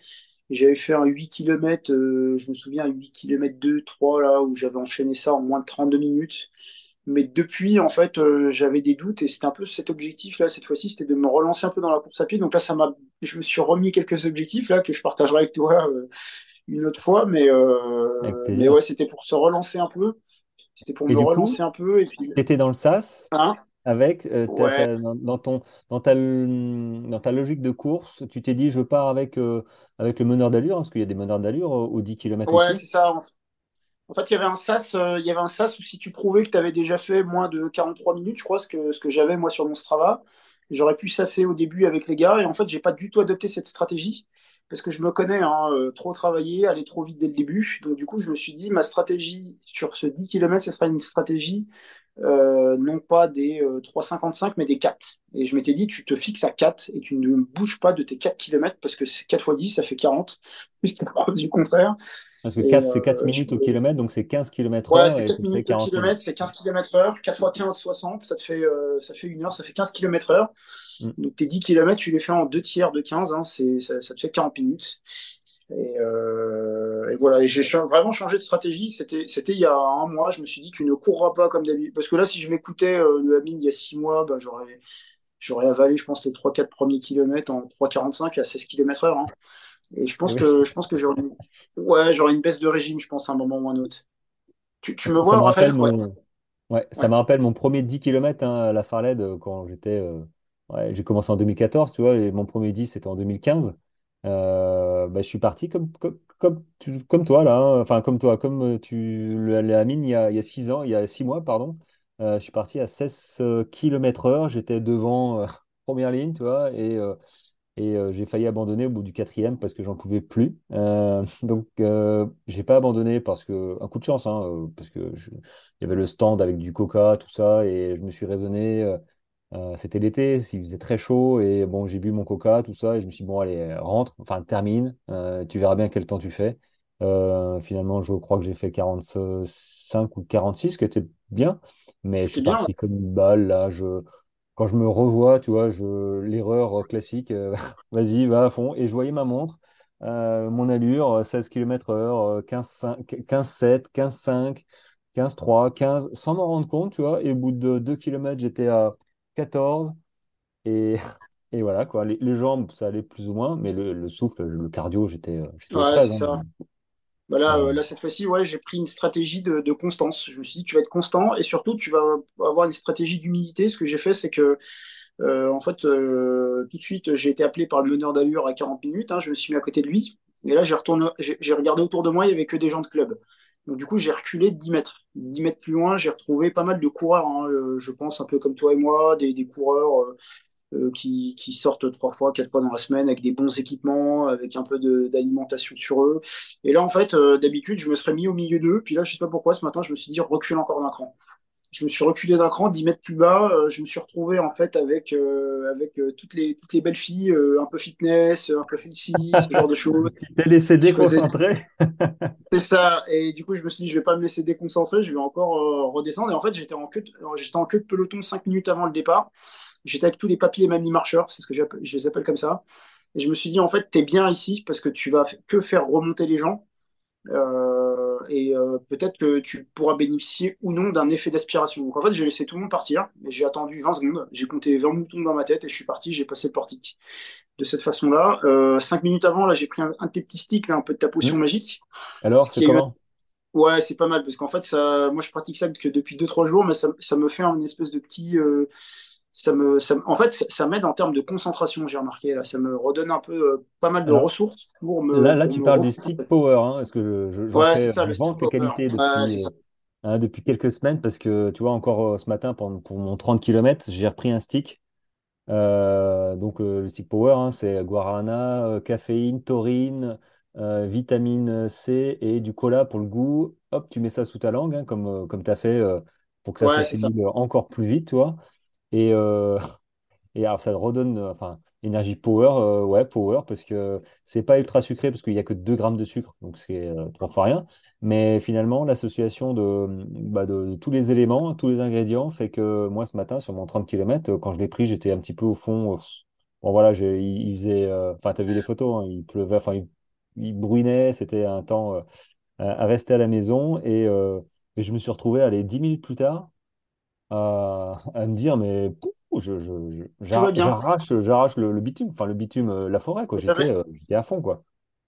J'avais fait un 8 km, je me souviens, un 8 km 2, 3, là, où j'avais enchaîné ça en moins de 32 minutes. Mais depuis, en fait, euh, j'avais des doutes et c'était un peu cet objectif-là, cette fois-ci, c'était de me relancer un peu dans la course à pied. Donc là, ça m'a, je me suis remis quelques objectifs là que je partagerai avec toi euh, une autre fois. Mais, euh, mais ouais, c'était pour se relancer un peu. C'était pour Et me coup, relancer un peu. Et puis, tu étais dans le SAS hein, avec, euh, ta- ouais, ta- dans, ton, dans ta, dans ta logique de course, tu t'es dit, je pars avec, euh, avec le meneur d'allure, hein, parce qu'il y a des meneurs d'allure euh, aux 10 km ouais, c'est ça. En en fait, il y avait un sas, euh, il y avait un sas où si tu prouvais que tu avais déjà fait moins de 43 minutes, je crois, ce que, ce que j'avais moi sur mon Strava, j'aurais pu sasser au début avec les gars. Et en fait, j'ai pas du tout adopté cette stratégie parce que je me connais, hein, euh, trop travailler, aller trop vite dès le début. Donc du coup, je me suis dit, ma stratégie sur ce 10 km, ce sera une stratégie euh, non pas des euh, 3,55, mais des 4. Et je m'étais dit, tu te fixes à 4 et tu ne bouges pas de tes 4 km parce que c'est 4 fois 10, ça fait 40. Jusqu'à preuve du contraire. Parce que Et 4 c'est 4 euh, minutes au kilomètre, donc c'est 15 km Ouais, c'est et 4 tu fais minutes 40 kilomètre, c'est 15 km heure. 4 fois 15, 60, ça te fait, euh, ça fait une heure, ça fait 15 km heure. Mm. Donc tes 10 km, tu les fais en deux tiers de 15, hein, ça, ça te fait 40 minutes. Et, euh, et voilà, j'ai vraiment changé de stratégie. C'était, il y a un mois, je me suis dit, tu ne courras pas comme d'habitude. Parce que là, si je m'écoutais euh, le Amine il y a 6 mois, bah, j'aurais, avalé, je pense, les 3-4 premiers kilomètres en 3,45 à 16 km heure. hein. Et je pense oui. que, je pense que j'aurais, une- ouais, une baisse de régime, je pense, à un moment ou à un autre. Tu, tu me Ça, ça vois, me Raphaël? Ouais. ça me rappelle mon premier 10 km à la Farled euh, quand j'étais. euh, ouais, j'ai commencé en 2014, tu vois, et mon premier 10 c'était en 2015. Euh, bah, je suis parti comme, comme, comme, tu- comme toi, là, hein. Enfin, comme toi, comme tu l'as mine il y a, il y a 6 ans, il y a 6 mois, pardon. Euh, je suis parti à 16 km heure. J'étais devant, première ligne, tu vois, et. Et euh, j'ai failli abandonner au bout du quatrième parce que j'en pouvais plus. Euh, donc, euh, j'ai pas abandonné parce que, un coup de chance, hein, euh, parce que je- il y avait le stand avec du coca, tout ça, et je me suis raisonné. c'était l'été, il faisait très chaud, et bon, j'ai bu mon coca, tout ça, et je me suis dit, bon, allez, rentre, enfin, termine, tu verras bien quel temps tu fais. Finalement, je crois que j'ai fait 45 ou 46, ce qui était bien, mais je suis bien. parti comme une balle, là, je quand je me revois, tu vois, je, l'erreur classique, euh, vas-y, va à fond. Et je voyais ma montre, euh, mon allure, euh, 16 km heure, 15, 15, 15, 5, 15, 3, 15, sans m'en rendre compte, tu vois. Et au bout de 2 km, j'étais à 14. Et, et voilà, quoi. Les, les jambes, ça allait plus ou moins, mais le, le souffle, le cardio, j'étais euh, j'étais Ouais, c'est hein. Bah là, Euh, là, cette fois-ci, ouais, j'ai pris une stratégie de, de constance. Je me suis dit, tu vas être constant et surtout, tu vas avoir une stratégie d'humilité. Ce que j'ai fait, c'est que, euh, en fait, euh, tout de suite, j'ai été appelé par le meneur d'allure à 40 minutes. hein, je me suis mis à côté de lui. Et là, j'ai regardé autour de moi, il y avait que des gens de club. Donc, du coup, j'ai reculé de 10 mètres. 10 mètres plus loin, j'ai retrouvé pas mal de coureurs, hein, je pense, un peu comme toi et moi, des, des coureurs. Euh, qui, qui sortent trois fois, quatre fois dans la semaine avec des bons équipements, avec un peu d'alimentation sur eux. Et là, en fait, euh, d'habitude, je me serais mis au milieu d'eux. Puis là, je sais pas pourquoi, ce matin, je me suis dit recule encore d'un cran. je me suis reculé d'un cran, 10 mètres plus bas. euh, je me suis retrouvé en fait avec, avec toutes les, toutes les belles filles, un peu fitness, un peu healthy, ce genre de choses. Tu t'es laissé déconcentrer. c'est ça. Et du coup, je me suis dit, je vais pas me laisser déconcentrer, je vais encore redescendre. Et en fait, j'étais en queue de, en queue de peloton 5 minutes avant le départ. J'étais avec tous les papiers mamie marcheurs, c'est ce que je les appelle comme ça. Et je me suis dit, en fait, t'es bien ici parce que tu vas que faire remonter les gens. Euh, et euh, peut-être que tu pourras bénéficier ou non d'un effet d'aspiration. Donc en fait, j'ai laissé tout le monde partir, et j'ai attendu 20 secondes, j'ai compté 20 moutons dans ma tête et je suis parti, j'ai passé le portique. De cette façon-là, euh, 5 minutes avant, là, j'ai pris un, un petits sticks, là, un peu de ta potion Hmm. magique. Alors, Ce c'est eu comment? Ouais, c'est pas mal parce qu'en fait, ça, moi, je pratique ça que depuis deux trois jours, mais ça, ça me fait une espèce de petit, euh, ça me, ça, en fait, ça, m'aide en termes de concentration. J'ai remarqué là, ça me redonne un peu euh, pas mal de Alors, ressources pour me, là, là, tu parles du stick power, hein, parce que je, je- Ouais, fais, ça, je le power. qualités depuis, euh, ça. hein, depuis quelques semaines, parce que tu vois, encore euh, ce matin, pour, pour mon 30 km, j'ai repris un stick. Euh, donc, euh, le stick power, hein, c'est guarana, euh, caféine, taurine, euh, vitamine C et du cola pour le goût. Hop, tu mets ça sous ta langue, hein, comme, euh, comme tu as fait euh, pour que ça Ouais, s'assimile encore plus vite, tu vois. Et, euh, Et alors, ça redonne, euh, enfin, énergie power, euh, ouais, power, parce que c'est pas ultra sucré, parce qu'il n'y a que 2 grammes de sucre, donc c'est trois fois rien. Mais finalement, l'association de, bah, de, de tous les éléments, tous les ingrédients, fait que moi, ce matin, sur mon 30 km, quand je l'ai pris, j'étais un petit peu au fond. bon, voilà, il, faisait, enfin, tu as vu les photos, hein, il pleuvait, enfin, il, il bruinait, c'était un temps à, rester à la maison. Et, et je me suis retrouvé, allez, 10 minutes plus tard à, à me dire, mais pou, je, j'arrache, j'arrache le, le bitume, enfin le bitume, euh, la forêt, quoi. J'étais euh, j'étais à fond, quoi.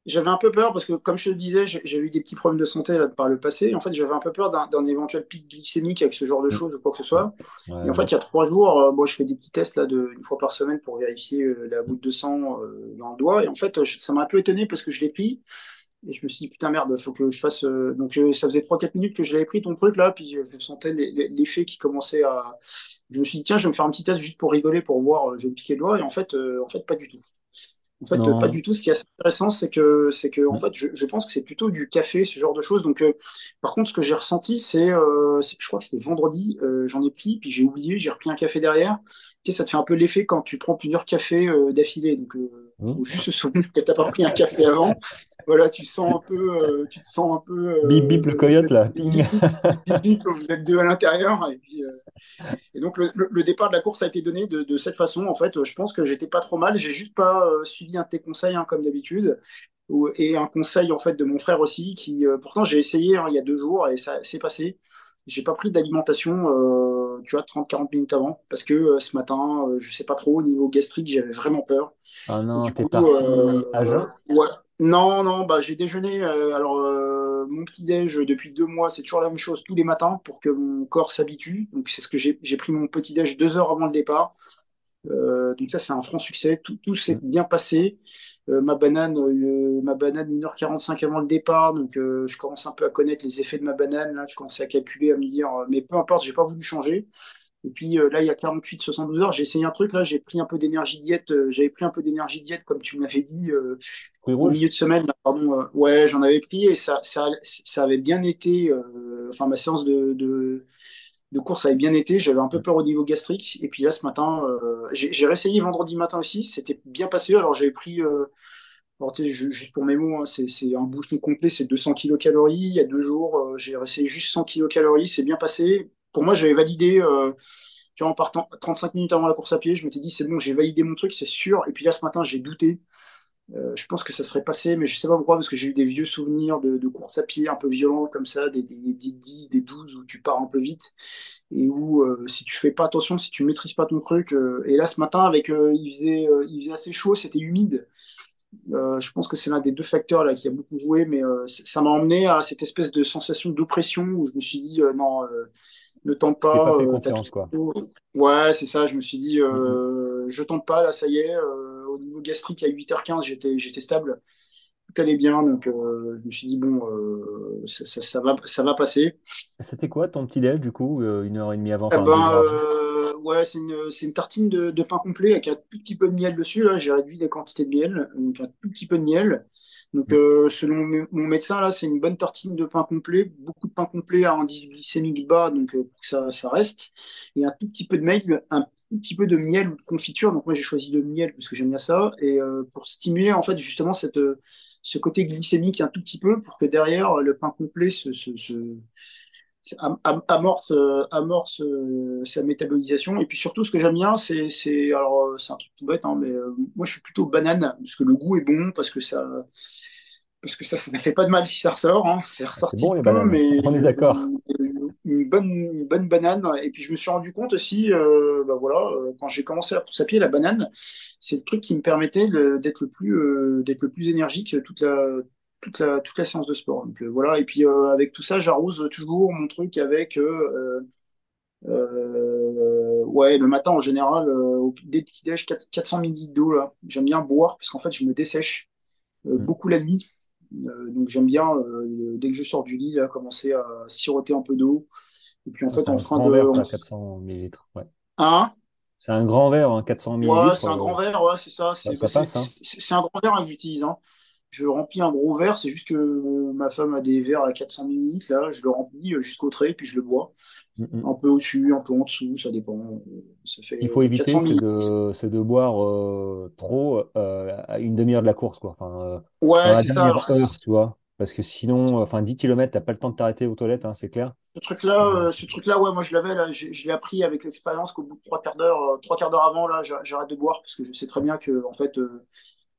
j'avais un peu peur parce que, comme je te le disais, j'ai eu des petits problèmes de santé là, par le passé. En fait, j'avais un peu peur d'un éventuel pic glycémique avec ce genre de Mm. choses ou quoi que ce Ouais, soit. Et ouais, en fait, il y a trois jours, euh, moi, je fais des petits tests là de une fois par semaine pour vérifier euh, la goutte de sang euh, dans le doigt. Et en fait, je- ça m'a un peu étonné parce que je l'ai pris et je me suis dit putain merde, faut que je fasse. euh, Donc euh, ça faisait trois quatre minutes que je l'avais pris ton truc là, puis euh, je sentais l'e- l'e- l'effet qui commençait à. Je me suis dit tiens, je vais me faire un petit test juste pour rigoler, pour voir. Je vais me piquer le doigt et en fait, euh, en fait, pas du tout. En fait, pas du tout. Ce qui est assez intéressant, c'est que, c'est que, en Mm. fait, je, je pense que c'est plutôt du café, ce genre de choses. Donc, euh, par contre, ce que j'ai ressenti, c'est, euh, je crois que c'était vendredi, euh, j'en ai pris, puis j'ai oublié, j'ai repris un café derrière. Tu sais, ça te fait un peu l'effet quand tu prends plusieurs cafés euh, d'affilée. Donc, euh, Mm. faut juste se souvenir que t'as pas pris un café avant. Voilà, tu sens un peu, euh, tu te sens un peu, Bip, bip, le euh, coyote, êtes là. bip, bip, bip, bip, vous êtes deux à l'intérieur, et puis. euh, et donc, le, départ de la course a été donné de, de cette façon. En fait, je pense que j'étais pas trop mal. J'ai juste pas euh, suivi un de tes conseils, hein, comme d'habitude. Et un conseil, en fait, de mon frère aussi, qui, euh, pourtant, j'ai essayé hein, il y a deux jours et ça s'est passé. J'ai pas pris d'alimentation, euh, tu vois, 30-40 minutes avant, parce que euh, ce matin, euh, je sais pas trop, au niveau gastrique, j'avais vraiment peur. Ah non, t'es parti à euh, jeun? ouais. Non, non, bah, j'ai déjeuné. euh, alors, euh, mon petit-déj, depuis deux mois, c'est toujours la même chose tous les matins pour que mon corps s'habitue. Donc, c'est ce que j'ai j'ai pris mon petit-déj deux heures avant le départ. Euh, donc, ça, c'est un franc succès. Tout, tout s'est Mm. bien passé. Euh, ma banane, euh, ma banane 1h45 avant le départ. Donc, euh, je commence un peu à connaître les effets de ma banane. Là, je commence à calculer, à me dire, euh, mais peu importe, j'ai pas voulu changer. Et puis euh, là, il y a 48-72 heures, j'ai essayé un truc. Là, j'ai pris un peu d'énergie diète. euh, J'avais pris un peu d'énergie diète, comme tu me l'avais dit, euh, rouges? milieu de semaine. là, pardon. euh, ouais, j'en avais pris et ça, ça, ça avait bien été. euh, enfin, ma séance de, de, de course avait bien été. J'avais un peu peur au niveau gastrique. Et puis là, ce matin, euh, j'ai j'ai réessayé vendredi matin aussi. C'était bien passé. Alors, j'avais pris. euh, alors, juste pour mes mots, hein, c'est c'est un bouchon complet, c'est 200 kilocalories. Il y a deux jours, j'ai essayé juste 100 kilocalories, c'est bien passé. Pour moi, j'avais validé, euh, tu vois, en partant 35 minutes avant la course à pied, je m'étais dit, c'est bon, j'ai validé mon truc, c'est sûr. Et puis là, ce matin, j'ai douté. Euh, je pense que ça serait passé, mais je sais pas pourquoi, parce que j'ai eu des vieux souvenirs de, de course à pied un peu violents comme ça, des, des, des 10, des 12 où tu pars un peu vite et où euh, si tu fais pas attention, si tu maîtrises pas ton truc. euh, et là, ce matin, avec euh, il faisait, euh, il faisait assez chaud, c'était humide. Euh, je pense que c'est l'un des deux facteurs là qui a beaucoup joué, mais ça m'a emmené à cette espèce de sensation d'oppression où je me suis dit non, ne tente pas pas, euh, confiance, quoi. Ouais, c'est ça. Je me suis dit Mm, mm. euh, je tente pas là, ça y est. euh, au niveau gastrique à 8h15, j'étais j'étais stable, tout allait bien, donc je me suis dit bon, ça, ça, ça va ça va passer. C'était quoi ton petit déj, du coup, une heure et demie avant, Eh enfin ben, ouais, c'est une, c'est une tartine de, de pain complet avec un tout petit peu de miel dessus. Là, j'ai réduit la quantité de miel, donc un tout petit peu de miel. Donc, euh, selon mon médecin, là, c'est une bonne tartine de pain complet, beaucoup de pain complet à indice glycémique bas, donc euh, pour que ça, ça reste, et un tout petit peu de miel, un tout petit peu de miel ou de confiture. Donc, moi, j'ai choisi le miel parce que j'aime bien ça, et euh, pour stimuler en fait justement cette, ce côté glycémique un tout petit peu, pour que derrière le pain complet se, amorce, euh, amorce euh, sa métabolisation. Et puis surtout, ce que j'aime bien, c'est, c'est, alors, euh, c'est un truc tout bête, hein, mais euh, moi, je suis plutôt banane, parce que le goût est bon, parce que ça, parce que ça ne fait pas de mal si ça ressort. Hein. C'est C'est ressorti bon les bananes, mais on est d'accord. une, une bonne, une bonne banane. Et puis je me suis rendu compte aussi, euh, bah voilà, quand j'ai commencé la course à pied, la banane, c'est le truc qui me permettait le- d'être le plus, euh, d'être le plus énergique toute la, toute la, toute la séance de sport. Donc euh, voilà. Et puis euh, avec tout ça, j'arrose toujours mon truc avec, euh, euh, ouais, le matin en général, euh, le petit-déj, 4 400 ml d'eau là. J'aime bien boire parce qu'en fait, je me dessèche euh, Mm. beaucoup la nuit. Donc j'aime bien, dès que je sors du lit, là, commencer à siroter un peu d'eau. Et puis en Ah, fait, en un fin grand de... verre, ça, 400 millilitres. Ouais. Hein? C'est un grand verre, hein, 400 Ouais, millilitres. c'est un grand verre, ouais, c'est ça. C'est bah, hein. un grand verre hein, que j'utilise. Je remplis un gros verre, c'est juste que euh, ma femme a des verres à 400 millilitres, là, je le remplis euh, jusqu'au trait, puis je le bois. Mm, mm. Un peu au-dessus, un peu en dessous, ça dépend. Euh, Il faut éviter, 400 c'est millilitres. de, boire euh, trop euh, à une demi-heure de la course, quoi. Enfin, euh, Ouais, c'est ça. dernière Alors, heure, tu vois. Parce que sinon, enfin, 10 km, t'as pas le temps de t'arrêter aux toilettes, hein, c'est clair. Ce truc-là, ce truc-là, ouais, moi je l'avais, là, j'ai- je l'ai appris avec l'expérience qu'au bout de trois quarts d'heure, trois quarts d'heure avant, là, j'a- j'arrête de boire parce que je sais très bien que, en fait,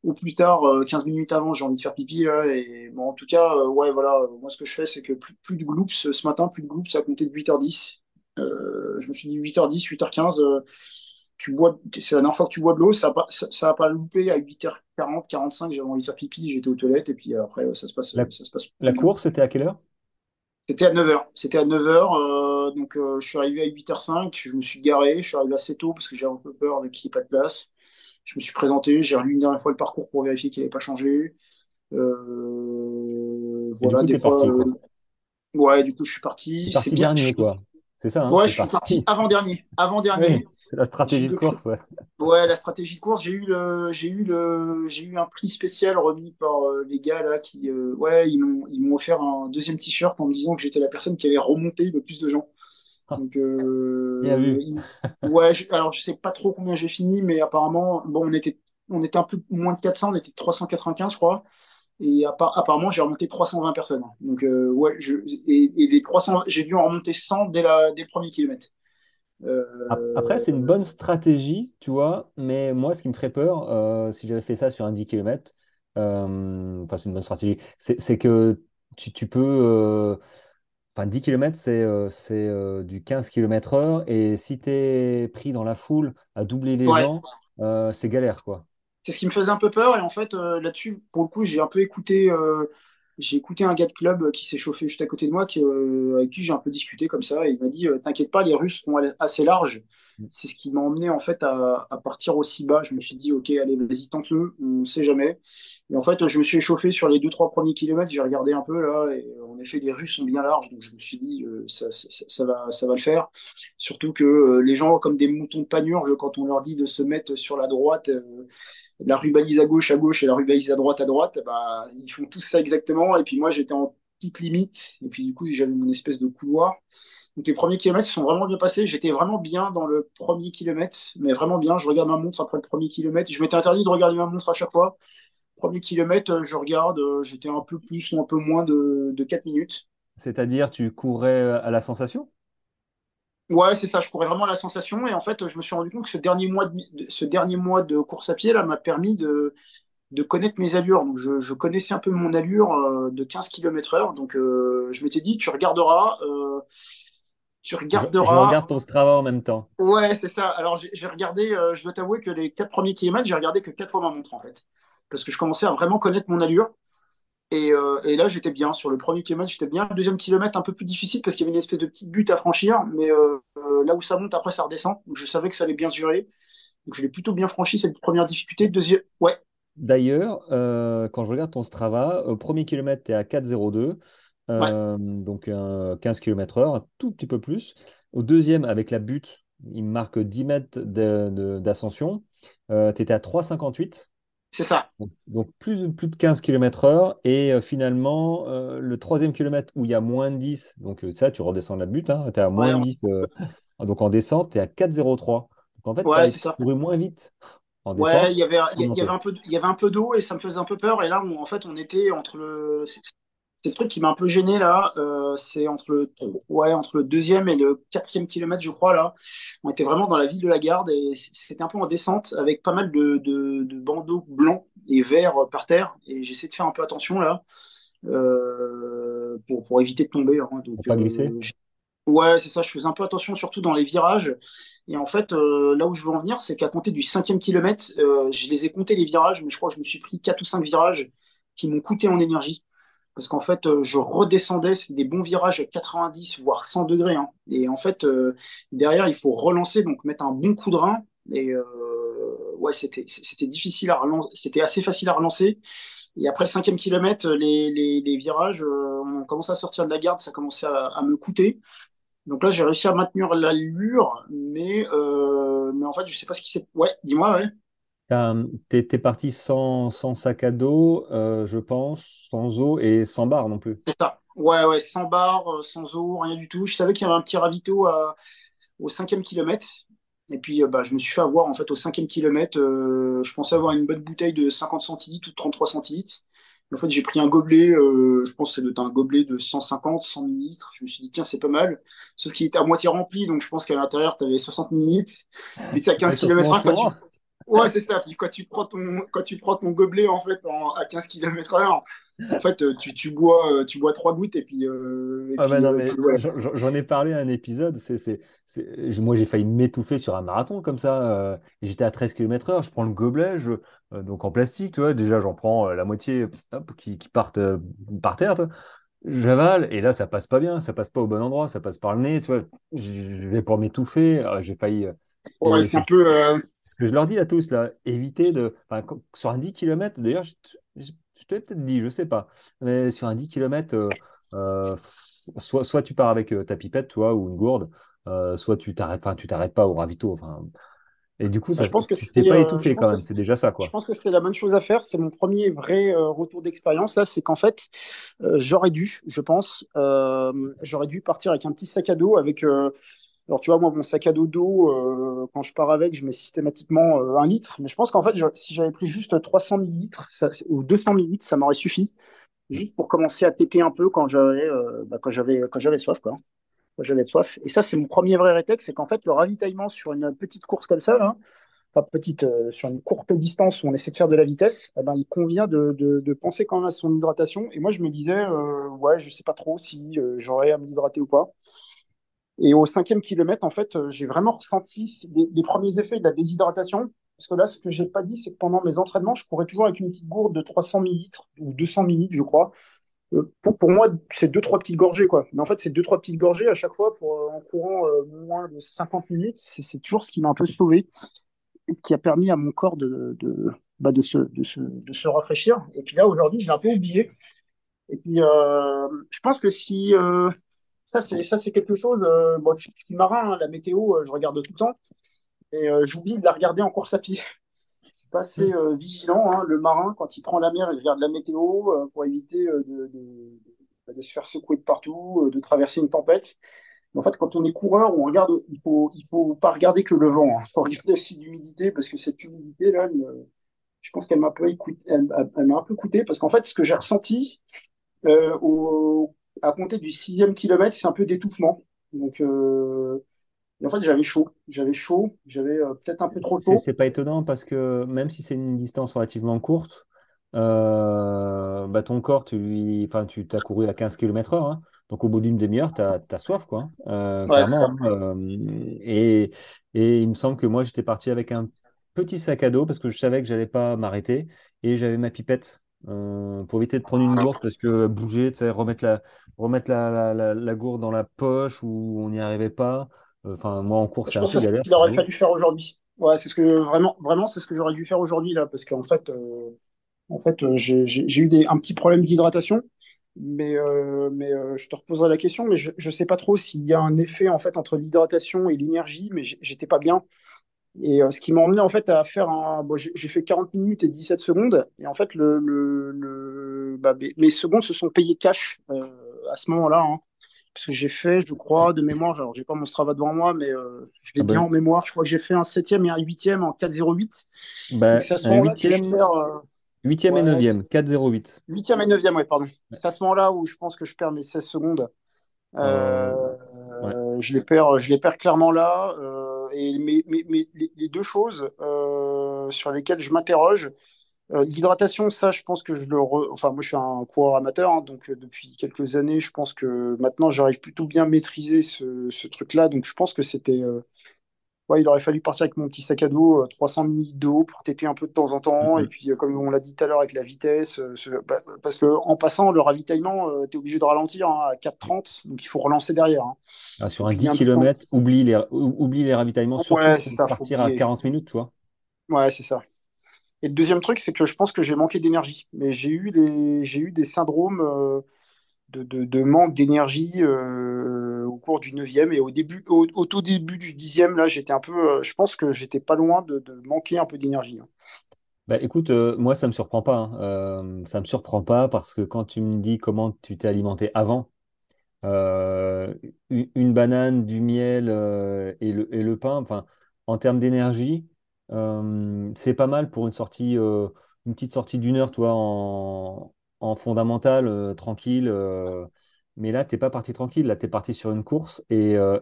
euh, au plus tard, euh, 15 minutes avant, j'ai envie de faire pipi, là, et bon, en tout cas, euh, ouais, voilà, euh, moi ce que je fais, c'est que plus, plus de gloops euh, ce matin, plus de gloops à compter de 8h10. Euh, je me suis dit 8h10, 8h15, euh, tu bois, c'est la dernière fois que tu bois de l'eau, ça a pas, ça, ça a pas loupé à 8h40, 45, j'avais envie de faire pipi, j'étais aux toilettes, et puis après, euh, ça se passe, la, euh, ça se passe la course, c'était à quelle heure? C'était à 9h. C'était à 9h. euh, donc, euh, je suis arrivé à 8h05. Je me suis garé. Je suis arrivé assez tôt parce que j'avais un peu peur de qu'il n'y ait pas de place. Je me suis présenté. J'ai relu une dernière fois le parcours pour vérifier qu'il n'avait pas changé. Euh, du voilà, coup, des fois. parti, euh, ouais, du coup, je suis parti. C'est parti bien. dernier, je- quoi. C'est ça, hein, Ouais, je suis parti parti. avant-dernier. Oui, Avant-dernier. c'est la stratégie de course, ouais. Ouais, la stratégie de course, j'ai eu le, j'ai eu le, j'ai eu un prix spécial remis par euh, les gars là qui, ouais, ils m'ont, ils m'ont offert un deuxième t-shirt en me disant que j'étais la personne qui avait remonté le plus de gens. Ah, Donc, bien euh, vu. il- ouais, je- alors je sais pas trop combien j'ai fini, mais apparemment, bon, on était, on était un peu moins de 400, on était 395, je crois. Et appa- apparemment, j'ai remonté 320 personnes. Donc, euh, ouais, je, et, et les 300, j'ai dû en remonter 100 dès la, dès le premier kilomètre. Ap- Après, c'est une Euh, bonne stratégie, tu vois, mais moi, ce qui me ferait peur, euh, si j'avais fait ça sur un 10 km, enfin, c'est une bonne stratégie, c'est c'est que tu, tu peux. Enfin, 10 km, c'est euh, c'est euh, du 15 km heure, et si tu es pris dans la foule à doubler les ouais, gens, euh, c'est galère, quoi. c'est ce qui me faisait un peu peur. Et en fait, là-dessus, pour le coup, j'ai un peu écouté, j'ai écouté un gars de club qui s'est chauffé juste à côté de moi, qui, avec qui j'ai un peu discuté comme ça. Et il m'a dit, T'inquiète pas, les Russes seront allés assez larges. C'est ce qui m'a emmené en fait à, partir aussi bas. Je me suis dit, ok, allez, vas-y, tente-le, on sait jamais. Et en fait, je me suis échauffé sur les deux, trois premiers kilomètres. J'ai regardé un peu là, et en effet, les Russes sont bien larges. Donc je me suis dit, euh, ça, va, le faire. Surtout que euh, les gens, comme des moutons de panurge, quand on leur dit de se mettre sur la droite, euh, la rubalise à gauche à gauche et la rubalise à droite à droite, bah, ils font tous ça exactement. Et puis moi, j'étais en toute limite. Et puis du coup, j'avais mon espèce de couloir. Donc les premiers kilomètres se sont vraiment bien passés. J'étais vraiment bien dans le premier kilomètre, mais vraiment bien. Je regarde ma montre après le premier kilomètre. Je m'étais interdit de regarder ma montre à chaque fois. Premier kilomètre, euh, je regarde, euh, j'étais un peu plus ou un peu moins de, de 4 minutes. C'est-à-dire, tu courais à la sensation? Ouais, c'est ça, je courais vraiment à la sensation. Et en fait, je me suis rendu compte que ce dernier mois de, ce dernier mois de course à pied là m'a permis de, de connaître mes allures. Donc, je, je connaissais un peu mon allure euh, de 15 km heure. Donc, euh, je m'étais dit, tu regarderas, euh, tu Je, je regarderas. regarde ton Strava en même temps. Ouais, c'est ça. Alors, j'ai regardé, euh, je dois t'avouer que les quatre premiers kilomètres, j'ai regardé que quatre fois ma montre, en fait. Parce que je commençais à vraiment connaître mon allure. Et, et là, j'étais bien. Sur le premier kilomètre, j'étais bien. Le deuxième kilomètre, un peu plus difficile parce qu'il y avait une espèce de petite butte à franchir. Mais là où ça monte, après, ça redescend. Donc, je savais que ça allait bien se gérer. Donc, je l'ai plutôt bien franchi, cette première difficulté. Deuxième, ouais, D'ailleurs, euh, quand je regarde ton Strava, au premier kilomètre, tu es à 4,02, ouais, euh, donc un 15 km heure, un tout petit peu plus. Au deuxième, avec la butte, il me marque 10 mètres d'ascension. Euh, tu étais à 3,58. C'est ça. Donc, plus, plus de 15 km/h. Et euh, finalement, euh, le troisième kilomètre où il y a moins de 10, donc ça, tu redescends la butte, hein, tu es à moins de 10. donc en descente, tu es à 4,03. Donc en fait, tu as couru moins vite. En ouais, il y avait, il y, avait un peu, il y avait un peu d'eau et ça me faisait un peu peur. Et là, en fait, on était entre le, c'est le truc qui m'a un peu gêné là. Euh, c'est entre le, ouais, entre le deuxième et le quatrième kilomètre, je crois, là. On était vraiment dans la ville de la Garde et c'était un peu en descente avec pas mal de, de, bandeaux blancs et verts par terre. Et j'essaie de faire un peu attention là euh, pour, pour, éviter de tomber. Hein. Donc, pas glisser euh, Ouais, c'est ça. Je faisais un peu attention, surtout dans les virages. Et en fait, là où je veux en venir, c'est qu'à compter du cinquième kilomètre, je les ai comptés les virages, mais je crois que je me suis pris quatre ou cinq virages qui m'ont coûté en énergie parce qu'en fait, euh, je redescendais, c'est des bons virages à 90, voire 100 degrés. Hein. Et en fait, euh, derrière, il faut relancer, donc mettre un bon coup de rein. Et euh, ouais, c'était, difficile à relancer, c'était assez facile à relancer. Et après le cinquième kilomètre, les, les, les virages, on commençait à sortir de la garde, ça commençait à me coûter. Donc là, j'ai réussi à maintenir l'allure, mais, mais en fait, je sais pas ce qui s'est. Ouais, dis-moi, ouais. Tu es, parti sans, sac à dos, euh, je pense, sans eau et sans barre non plus. C'est ça. Ouais, ouais, sans barre, euh, sans eau, rien du tout. Je savais qu'il y avait un petit ravito au cinquième kilomètre. Et puis, euh, bah, je me suis fait avoir en fait au cinquième kilomètre. je pensais avoir une bonne bouteille de 50 centilitres ou 33 centilitres. En fait, j'ai pris un gobelet, je pense que c'était un gobelet de 150, 100 millilitres. Je me suis dit, tiens, c'est pas mal. Sauf qu'il était à moitié rempli, donc je pense qu'à l'intérieur, tu avais 60 millilitres. Mais tu à 15 km Ouais, c'est ça. Puis quand tu prends ton, quand tu prends ton gobelet en fait à 15 km heure, en fait, euh, tu, tu, bois, euh, tu bois trois gouttes et puis. Euh, ah bah non, mais j'en ai parlé à un épisode. Moi, j'ai failli m'étouffer sur un marathon comme ça. J'étais à 13 km/h. Je prends le gobelet, je, donc en plastique, tu vois. Déjà, j'en prends la moitié hop, qui, qui partent par terre. J'avale et là, ça passe pas bien. Ça passe pas au bon endroit. Ça passe par le nez. Tu vois, je vais pour m'étouffer. J'ai failli c'est un peu. Euh, ce que je leur dis à tous, là. Éviter de. sur un 10 km, d'ailleurs, je, te l'ai peut-être dit, je sais pas. Mais sur un 10 km, euh, euh, soit, soit tu pars avec ta pipette, toi, ou une gourde, soit tu t'arrêtes, enfin, tu t'arrêtes pas au ravito. Enfin. Et du coup, ça, je pense que c'était pas étouffé quand même, c'est déjà ça. Quoi. Je pense que c'est la bonne chose à faire. C'est mon premier vrai retour d'expérience là. C'est qu'en fait, j'aurais dû, je pense, j'aurais dû partir avec un petit sac à dos avec alors, tu vois, moi, mon sac à dos d'eau, euh, quand je pars avec, je mets systématiquement euh, un litre. Mais je pense qu'en fait, si j'avais pris juste 300 millilitres ou 200 millilitres, ça m'aurait suffi. Juste pour commencer à téter un peu quand j'avais euh, bah, quand j'avais soif, quoi. Quand j'avais soif. Et ça, c'est mon premier vrai rétex, c'est qu'en fait, le ravitaillement sur une petite course comme ça, enfin petite, sur une courte distance où on essaie de faire de la vitesse, eh ben, il convient de, de, penser quand même à son hydratation. Et moi, je me disais, ouais, je sais pas trop si j'aurais à m'hydrater ou pas. Et au cinquième kilomètre, en fait, euh, j'ai vraiment ressenti les, premiers effets de la déshydratation. Parce que là, ce que j'ai pas dit, c'est que pendant mes entraînements, je courais toujours avec une petite gourde de 300 millilitres ou 200 millilitres, je crois. Euh, pour, moi, c'est deux, trois petites gorgées, quoi. Mais en fait, c'est deux, trois petites gorgées à chaque fois pour, euh, en courant moins de 50 minutes. C'est toujours ce qui m'a un peu sauvé, qui a permis à mon corps de, de, bah de, se, de, se, de se rafraîchir. Et puis là, aujourd'hui, j'ai un peu oublié. Et puis, je pense que si, ça, c'est ça, c'est quelque chose. Euh, je, suis marin, hein, la météo, euh, je regarde tout le temps, et euh, j'oublie de la regarder en course à pied. C'est pas assez mm. vigilant, hein, le marin, quand il prend la mer, il regarde la météo pour éviter de, de, se faire secouer de partout, de traverser une tempête. en fait, quand on est coureur, on regarde, il faut, il faut pas regarder que le vent. Hein. Il faut regarder aussi l'humidité, parce que cette humidité là, je pense qu'elle m'a un peu écouté, elle, m'a un peu coûté, parce qu'en fait, ce que j'ai ressenti au, à compter du sixième kilomètre, c'est un peu d'étouffement. Donc, euh, en fait, j'avais chaud. J'avais chaud. J'avais euh, peut-être un peu trop chaud. C'est pas étonnant parce que même si c'est une distance relativement courte, euh, bah, ton corps, tu, enfin, tu as couru à 15 km heure. Hein. donc, au bout d'une demi-heure, tu as, soif, quoi. clairement. Hein. et, et il me semble que moi, j'étais parti avec un petit sac à dos parce que je savais que j'allais pas m'arrêter et j'avais ma pipette euh, pour éviter de prendre une gourde parce que bouger, remettre la, remettre la, la, la, gourde dans la poche où on n'y arrivait pas. Enfin, moi en course, c'est un peu galère. qu'il aurait fallu faire aujourd'hui. Ouais, c'est ce que vraiment, vraiment, c'est ce que j'aurais dû faire aujourd'hui là, parce qu'en fait, euh, en fait, euh, j'ai eu des, un petit problème d'hydratation. Mais, euh, mais euh, je te reposerai la question, mais je ne sais pas trop s'il y a un effet en fait entre l'hydratation et l'énergie, mais j'étais pas bien. Et euh, ce qui m'a emmené en fait à faire un. Bon, j'ai j'ai fait 40 minutes et 17 secondes, et en fait, le, le, le- bah, mes, mes secondes se sont payées cash euh, à ce moment-là. hein. Parce que j'ai fait, je crois, de mémoire, alors j'ai pas mon Strava devant moi, mais euh, je l'ai Ah bien ben, en mémoire. Je crois que j'ai fait un septième et un huitième en 4,08. Donc bah, c'est à ce moment-là que je huitième, perds. euh, huitième et ouais, neuvième, 4,08. huitième et neuvième, ouais, pardon. C'est à ce moment-là où je pense que je perds mes 16 secondes. Euh, Euh, ouais. je les perds, je les perds clairement là. euh, et les, deux choses sur lesquelles je m'interroge, euh, l'hydratation, ça, je pense que je le. re- Enfin, moi, je suis un coureur amateur, hein, donc euh, depuis quelques années, je pense que maintenant, j'arrive plutôt bien à maîtriser ce, ce truc-là. Donc, je pense que c'était. euh, Ouais, il aurait fallu partir avec mon petit sac à dos, euh, 300 ml d'eau pour téter un peu de temps en Mm, temps. Et mm. puis, comme on l'a dit tout à l'heure avec la vitesse, ce- bah, parce que en passant, le ravitaillement, tu es obligé de ralentir hein, à 4,30, donc il faut relancer derrière. hein. Ah, sur Et un puis, il y 10 a un truc en- km, oublie les, ou- oublie les ravitaillements, surtout Ouais, veux ça, faut partir à oublier. 40 minutes, tu vois. Ouais, c'est ça. Et le deuxième truc, c'est que je pense que j'ai manqué d'énergie. Mais j'ai eu des syndromes euh, de, manque d'énergie euh, au cours du neuvième et au début, au, tout début du dixième, là, j'étais un peu, euh, je pense que j'étais pas loin de, manquer un peu d'énergie. hein. Bah, écoute, moi, ça me surprend pas. hein. Ça me surprend pas parce que quand tu me dis comment tu t'es alimenté avant, une, banane, du miel et le, et le pain, enfin, en termes d'énergie, c'est pas mal pour une sortie, euh, une petite sortie d'une heure, toi, en, en fondamental, euh, tranquille. euh. mais là, t'es pas parti tranquille. Là, tu es parti sur une course et euh,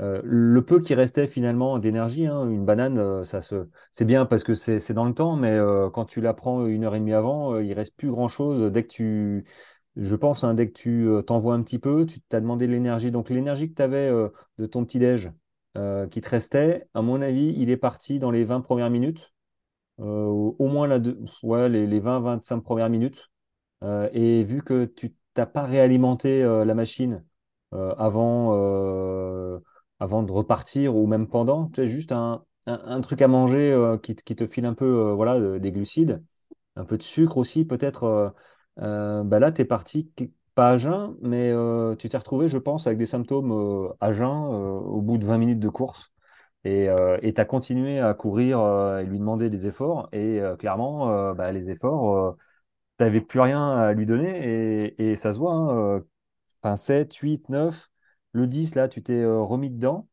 euh, le peu qui restait finalement d'énergie, hein, une banane, euh, ça se, c'est bien parce que c'est dans le temps, mais euh, quand tu la prends une heure et demie avant, euh, il reste plus grand-chose. Dès que tu, je pense, hein, dès que tu euh, t'envoies un petit peu, tu t'as demandé de l'énergie. Donc l'énergie que tu avais de ton petit-déj euh, qui te restait, à mon avis, il est parti dans les 20 premières minutes, euh, au moins la deux- ouais, les, les 20-25 premières minutes. Euh, et vu que tu t'as pas réalimenté la machine avant, avant de repartir ou même pendant, tu as juste un, un- truc à manger qui, te qui te file un peu voilà, de- des glucides, un peu de sucre aussi peut-être. euh, bah là, tu es parti, pas à jeun, mais euh, tu t'es retrouvé, je pense, avec des symptômes euh, à jeun euh, au bout de 20 minutes de course. Et tu as continué à courir et lui demander des efforts. Et clairement, bah, les efforts, euh, t'avais plus rien à lui donner et, et ça se voit. Hein, enfin, 7, 8, 9, le 10, là, tu t'es remis dedans.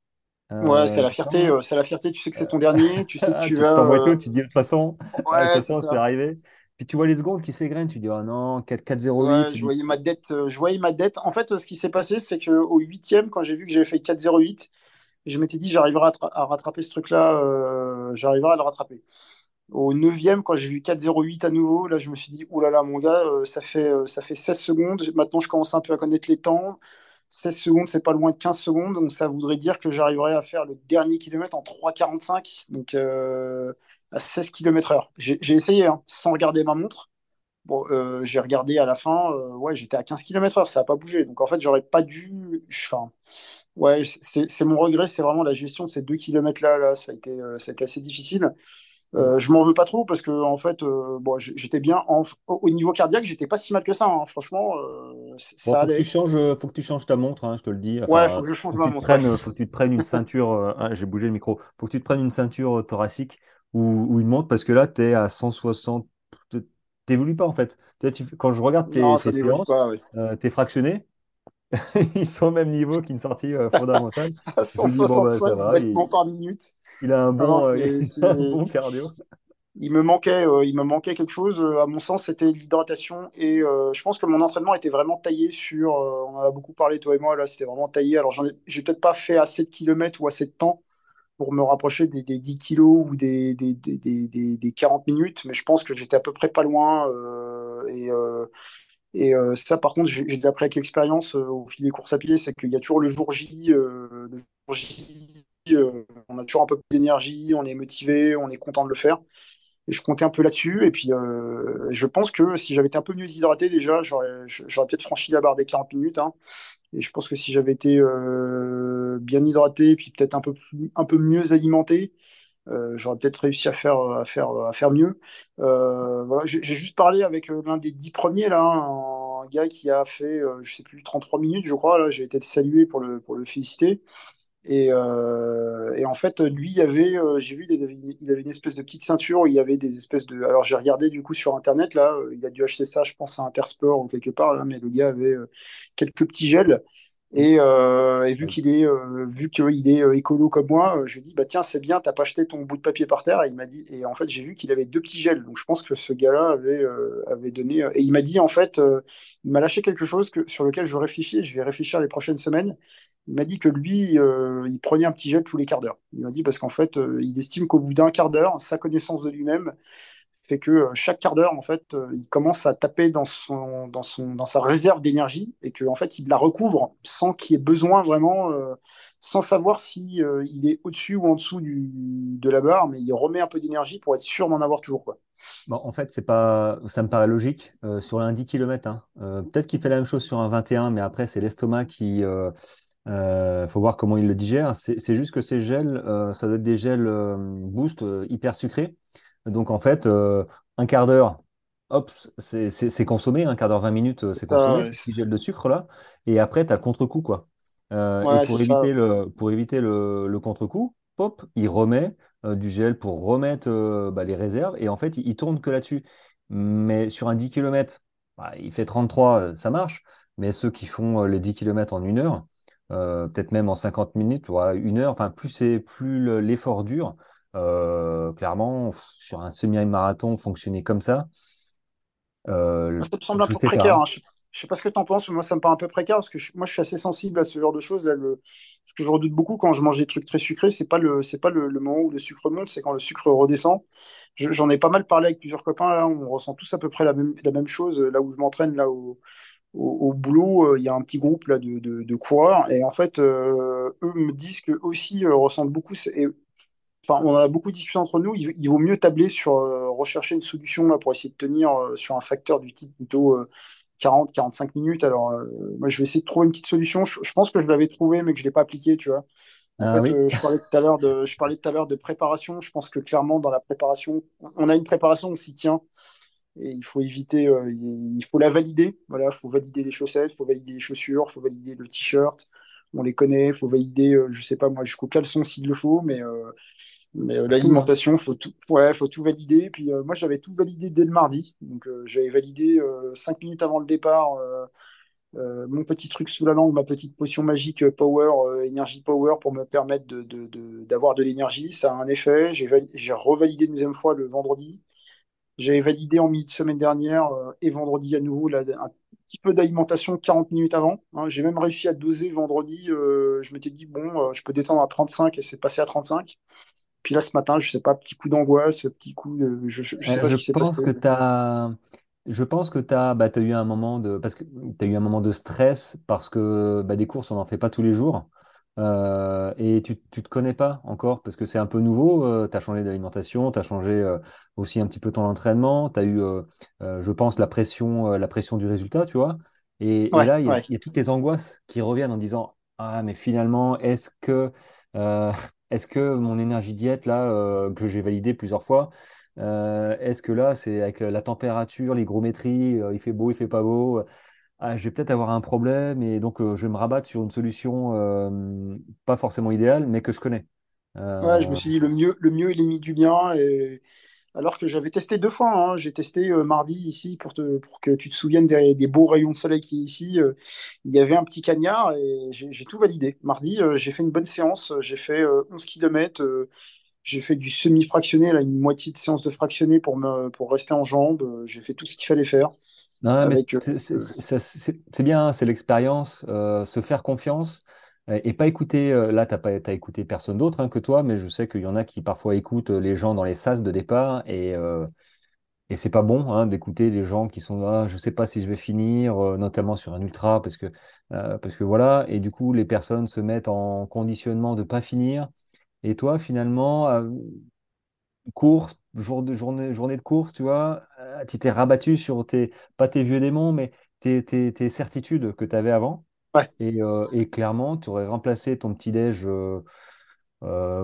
Ouais, c'est la fierté, c'est la fierté. Tu sais que c'est ton dernier, tu sais que tu tu vas. t'envoies tout, tu te dis de toute façon, Ouais, ce c'est soir, c'est arrivé. Puis tu vois les secondes qui s'égrènent, tu dis, oh non, 4, 4, 0, 8, Ouais, tu je dis, voyais ma dette, euh, je voyais ma dette. En fait, ce qui s'est passé, c'est que au huitième, quand j'ai vu que j'avais fait 4,08, je m'étais dit j'arriverai à, tra- à rattraper ce truc-là, euh, j'arriverai à le rattraper. Au neuvième, quand j'ai vu 4,08 à nouveau, là, je me suis dit, oulala, là là, mon gars, euh, ça fait, euh, ça fait 16 secondes. Maintenant, je commence un peu à connaître les temps. 16 secondes, c'est pas loin de 15 secondes. Donc, ça voudrait dire que j'arriverai à faire le dernier kilomètre en 3,45, donc à 16 km heure. J'ai essayé, hein, sans regarder ma montre. Bon, euh, j'ai regardé à la fin, euh, ouais, j'étais à 15 km heure, ça n'a pas bougé. Donc, en fait, j'aurais pas dû. Enfin, ouais, c'est mon regret, c'est vraiment la gestion de ces deux kilomètres-là. Là, ça a été, euh, ça a été assez difficile. Euh, je m'en veux pas trop parce que en fait, bon, j'étais bien en- au niveau cardiaque, j'étais pas si mal que ça. hein. Franchement, bon, ça faut que tu allait. changes, faut que tu changes ta montre, hein, je te le dis. Ouais, Enfin, faut euh, que je change faut ma tu te montre. Ouais, prennes, faut que tu te prennes une ceinture, ah, j'ai bougé le micro, faut que tu te prennes une ceinture thoracique ou, ou une montre parce que là, tu es à 160, t- t'évolues pas en fait. Tu quand je regarde non, tes, ça tes séances. Ouais. euh, tes fractionnés, ils sont au même niveau qu'une sortie euh, fondamentale. À Je me dis, bon, bah, ça 165 va, battements il, par minute. il a un Ah non, bon, euh, il a un bon cardio. il me manquait, euh, il me manquait quelque chose. À mon sens, c'était l'hydratation et je pense que mon entraînement était vraiment taillé sur. on en a beaucoup parlé toi et moi là, c'était vraiment taillé. Alors j'ai peut-être pas fait assez de kilomètres ou assez de temps pour me rapprocher des, des 10 kilos ou des, des, des, des, des- des 40 minutes, mais je pense que j'étais à peu près pas loin. euh, et euh, euh, ça, par contre, j'ai appris avec l'expérience au fil des courses à pied, c'est qu'il y a toujours le jour J. le jour J on a toujours un peu plus d'énergie, on est motivé, on est content de le faire. Et je comptais un peu là-dessus. Et puis, je pense que si j'avais été un peu mieux hydraté déjà, j'aurais j'aurais peut-être franchi la barre des 40 minutes. hein. Et je pense que si j'avais été euh, bien hydraté, puis peut-être un peu, plus- un peu mieux alimenté, euh, j'aurais peut-être réussi à faire, mieux. Euh, j'ai juste parlé avec l'un des dix premiers, là, un gars qui a fait, je sais plus, 33 minutes, je crois. Là, j'ai été salué pour le, pour le féliciter. Et, euh, et, en fait, lui, il avait, euh, j'ai vu, il avait, il avait, une espèce de petite ceinture il y avait des espèces de. Alors, j'ai regardé du coup sur Internet, là, euh, il a dû acheter ça, je pense, à Intersport ou quelque part, là, mais le gars avait quelques petits gels. Et, et vu qu'il est, vu qu'il est écolo comme moi, je lui ai dit, bah tiens, c'est bien, t'as pas acheté ton bout de papier par terre. Et il m'a dit, et en fait, j'ai vu qu'il avait deux petits gels. Donc, je pense que ce gars-là avait, avait donné. et il m'a dit, en fait, il m'a lâché quelque chose que, sur lequel je réfléchis. Je vais réfléchir les prochaines semaines. Il m'a dit que lui, euh, il prenait un petit gel tous les quarts d'heure. Il m'a dit parce qu'en fait, euh, il estime qu'au bout d'un quart d'heure, sa connaissance de lui-même fait que euh, chaque quart d'heure, en fait, il commence à taper dans, son, dans, son, dans sa réserve d'énergie et qu'en en fait, il la recouvre sans qu'il ait besoin vraiment, sans savoir si est au-dessus ou en dessous du, de la barre, mais il remet un peu d'énergie pour être sûr d'en avoir toujours. Bon, en fait, c'est pas, ça me paraît logique. sur un 10 km, hein. peut-être qu'il fait la même chose sur un 21, mais après, c'est l'estomac qui il euh, faut voir comment il le digère. C'est juste que ces gels, euh, ça doit être des gels euh, boost hyper sucrés. Donc en fait, un quart d'heure, hop, c'est consommé, un quart d'heure, 20 minutes, c'est consommé, ces petits gels de sucre là. Et après, tu as le contre-coup, quoi. et pour éviter, le, pour éviter le, contre-coup, pop, il remet du gel pour remettre bah, les réserves. Et en fait, il, tourne que là-dessus. Mais sur un 10 km, bah, il fait 33, ça marche. Mais ceux qui font les 10 km en une heure, euh, peut-être même en 50 minutes, ou une heure. Enfin, plus c'est plus l'effort dure. Euh, clairement, sur un semi-marathon, fonctionner comme ça. Euh, ça me semble un peu précaire. Hein. Je ne sais pas ce que tu en penses, mais moi ça me paraît un peu précaire parce que moi je suis assez sensible à ce genre de choses. Là, Ce que je redoute beaucoup quand je mange des trucs très sucrés, c'est pas le c'est pas le, moment où le sucre monte, c'est quand le sucre redescend. J'en ai pas mal parlé avec plusieurs copains. Là, on ressent tous à peu près la même, la même chose. Là où je m'entraîne, là où, au, boulot, euh, il y a un petit groupe là, de, de, coureurs et en fait, euh, eux me disent qu'eux aussi euh, ressentent beaucoup. Et, enfin, on a beaucoup discuté entre nous. Il, vaut mieux tabler sur rechercher une solution là, pour essayer de tenir sur un facteur du type plutôt 40-45 minutes. Alors, moi, je vais essayer de trouver une petite solution. Je, pense que je l'avais trouvé, mais que je ne l'ai pas appliqué, tu vois. En ah fait, je parlais tout à l'heure de, je parlais tout à l'heure de préparation. Je pense que clairement, dans la préparation, on a une préparation, on s'y tient. Et il faut éviter, euh, il faut la valider. Voilà, il faut valider les chaussettes, il faut valider les chaussures, il faut valider le t-shirt. On les connaît, il faut valider, euh, je sais pas moi, jusqu'au caleçon s'il le faut, mais, euh, mais l'alimentation, il faut tout, ouais, faut tout valider. Puis moi, j'avais tout validé dès le mardi. Donc j'avais validé cinq minutes avant le départ. mon petit truc sous la langue, ma petite potion magique Power, énergie Power pour me permettre d'avoir de, de, de l'énergie. Ça a un effet. J'ai revalidé une deuxième fois le vendredi. J'avais validé en milieu de semaine dernière euh, et vendredi à nouveau un petit peu d'alimentation 40 minutes avant. Hein. J'ai même réussi à doser vendredi. Euh, je m'étais dit, bon, euh, je peux descendre à 35 et c'est passé à 35. Puis là, ce matin, je sais pas, petit coup d'angoisse, petit coup de. Je, je sais pas ce qui s'est passé. Que as... Je pense que tu as, bah, as, eu un moment de. Parce que tu as eu un moment de stress parce que bah, des courses, on n'en fait pas tous les jours. Euh, et tu ne te connais pas encore parce que c'est un peu nouveau. Euh, tu as changé d'alimentation, tu as changé euh, aussi un petit peu ton entraînement. Tu as eu, je pense, la pression, la pression du résultat, tu vois. Et, là, il y, a toutes les angoisses qui reviennent en disant Ah, mais finalement, est-ce que, est-ce que mon énergie diète, là, que j'ai validé plusieurs fois, est-ce que là, c'est avec la température, l'hygrométrie, il fait beau, il fait pas beau ah, je vais peut-être avoir un problème et donc euh, je vais me rabattre sur une solution euh, pas forcément idéale, mais que je connais. Ouais, je me euh, suis dit le mieux, le mieux est l'ennemi du bien. Et... Alors que j'avais testé deux fois, hein. j'ai testé mardi ici pour, te, pour que tu te souviennes des, des beaux rayons de soleil qui est ici. il y avait un petit cagnard et j'ai tout validé. Mardi, j'ai fait une bonne séance, j'ai fait 11 km. J'ai fait du semi-fractionné, là, une moitié de séance de fractionné pour, me, pour rester en jambes. J'ai fait tout ce qu'il fallait faire. Non, mais euh, c'est bien, c'est l'expérience, euh, se faire confiance et pas écouter. Euh, là, tu n'as écouté personne d'autre hein, que toi, mais je sais qu'il y en a qui parfois écoutent les gens dans les sas de départ et, et c'est pas bon hein, d'écouter les gens qui sont là, je sais pas si je vais finir, notamment sur un ultra, parce que, parce que voilà, et du coup, les personnes se mettent en conditionnement de pas finir. Et toi, finalement, course, jour de, journée, journée de course, tu vois, euh, tu t'es rabattu sur tes, pas tes vieux démons, mais tes, tes, certitudes que tu avais avant. Et, euh, et, clairement, tu aurais remplacé ton petit déj. Euh,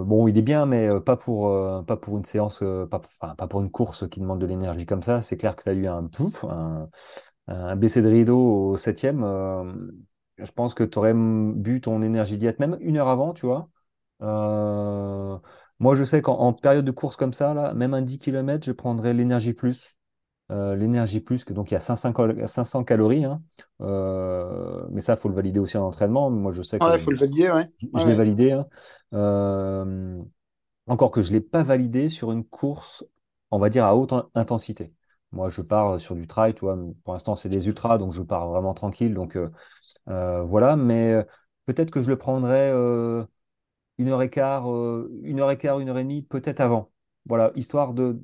bon, il est bien, mais pas pour, pas pour une séance, pas, pas, pour une course qui demande de l'énergie comme ça. C'est clair que tu as eu un pouf, un, un baisser de rideau au septième, je pense que tu aurais bu ton énergie diète même une heure avant, tu vois. Euh, moi, je sais qu'en en période de course comme ça, là, même un 10 km, je prendrais l'énergie plus. Euh, l'énergie plus, que donc il y a 500, 500 calories, hein. mais ça, il faut le valider aussi en entraînement. Moi, je sais que Ouais, faut le valider, ouais. je Ouais, l'ai validé. hein. Euh, encore que je ne l'ai pas validé sur une course, on va dire, à haute in- intensité. Moi, je pars sur du trail, tu vois. Pour l'instant, c'est des ultras, donc je pars vraiment tranquille. Donc euh, euh, voilà, mais euh, peut-être que je le prendrai euh, une heure et quart, euh, une heure et quart, une heure et demie, peut-être avant. Voilà, histoire de,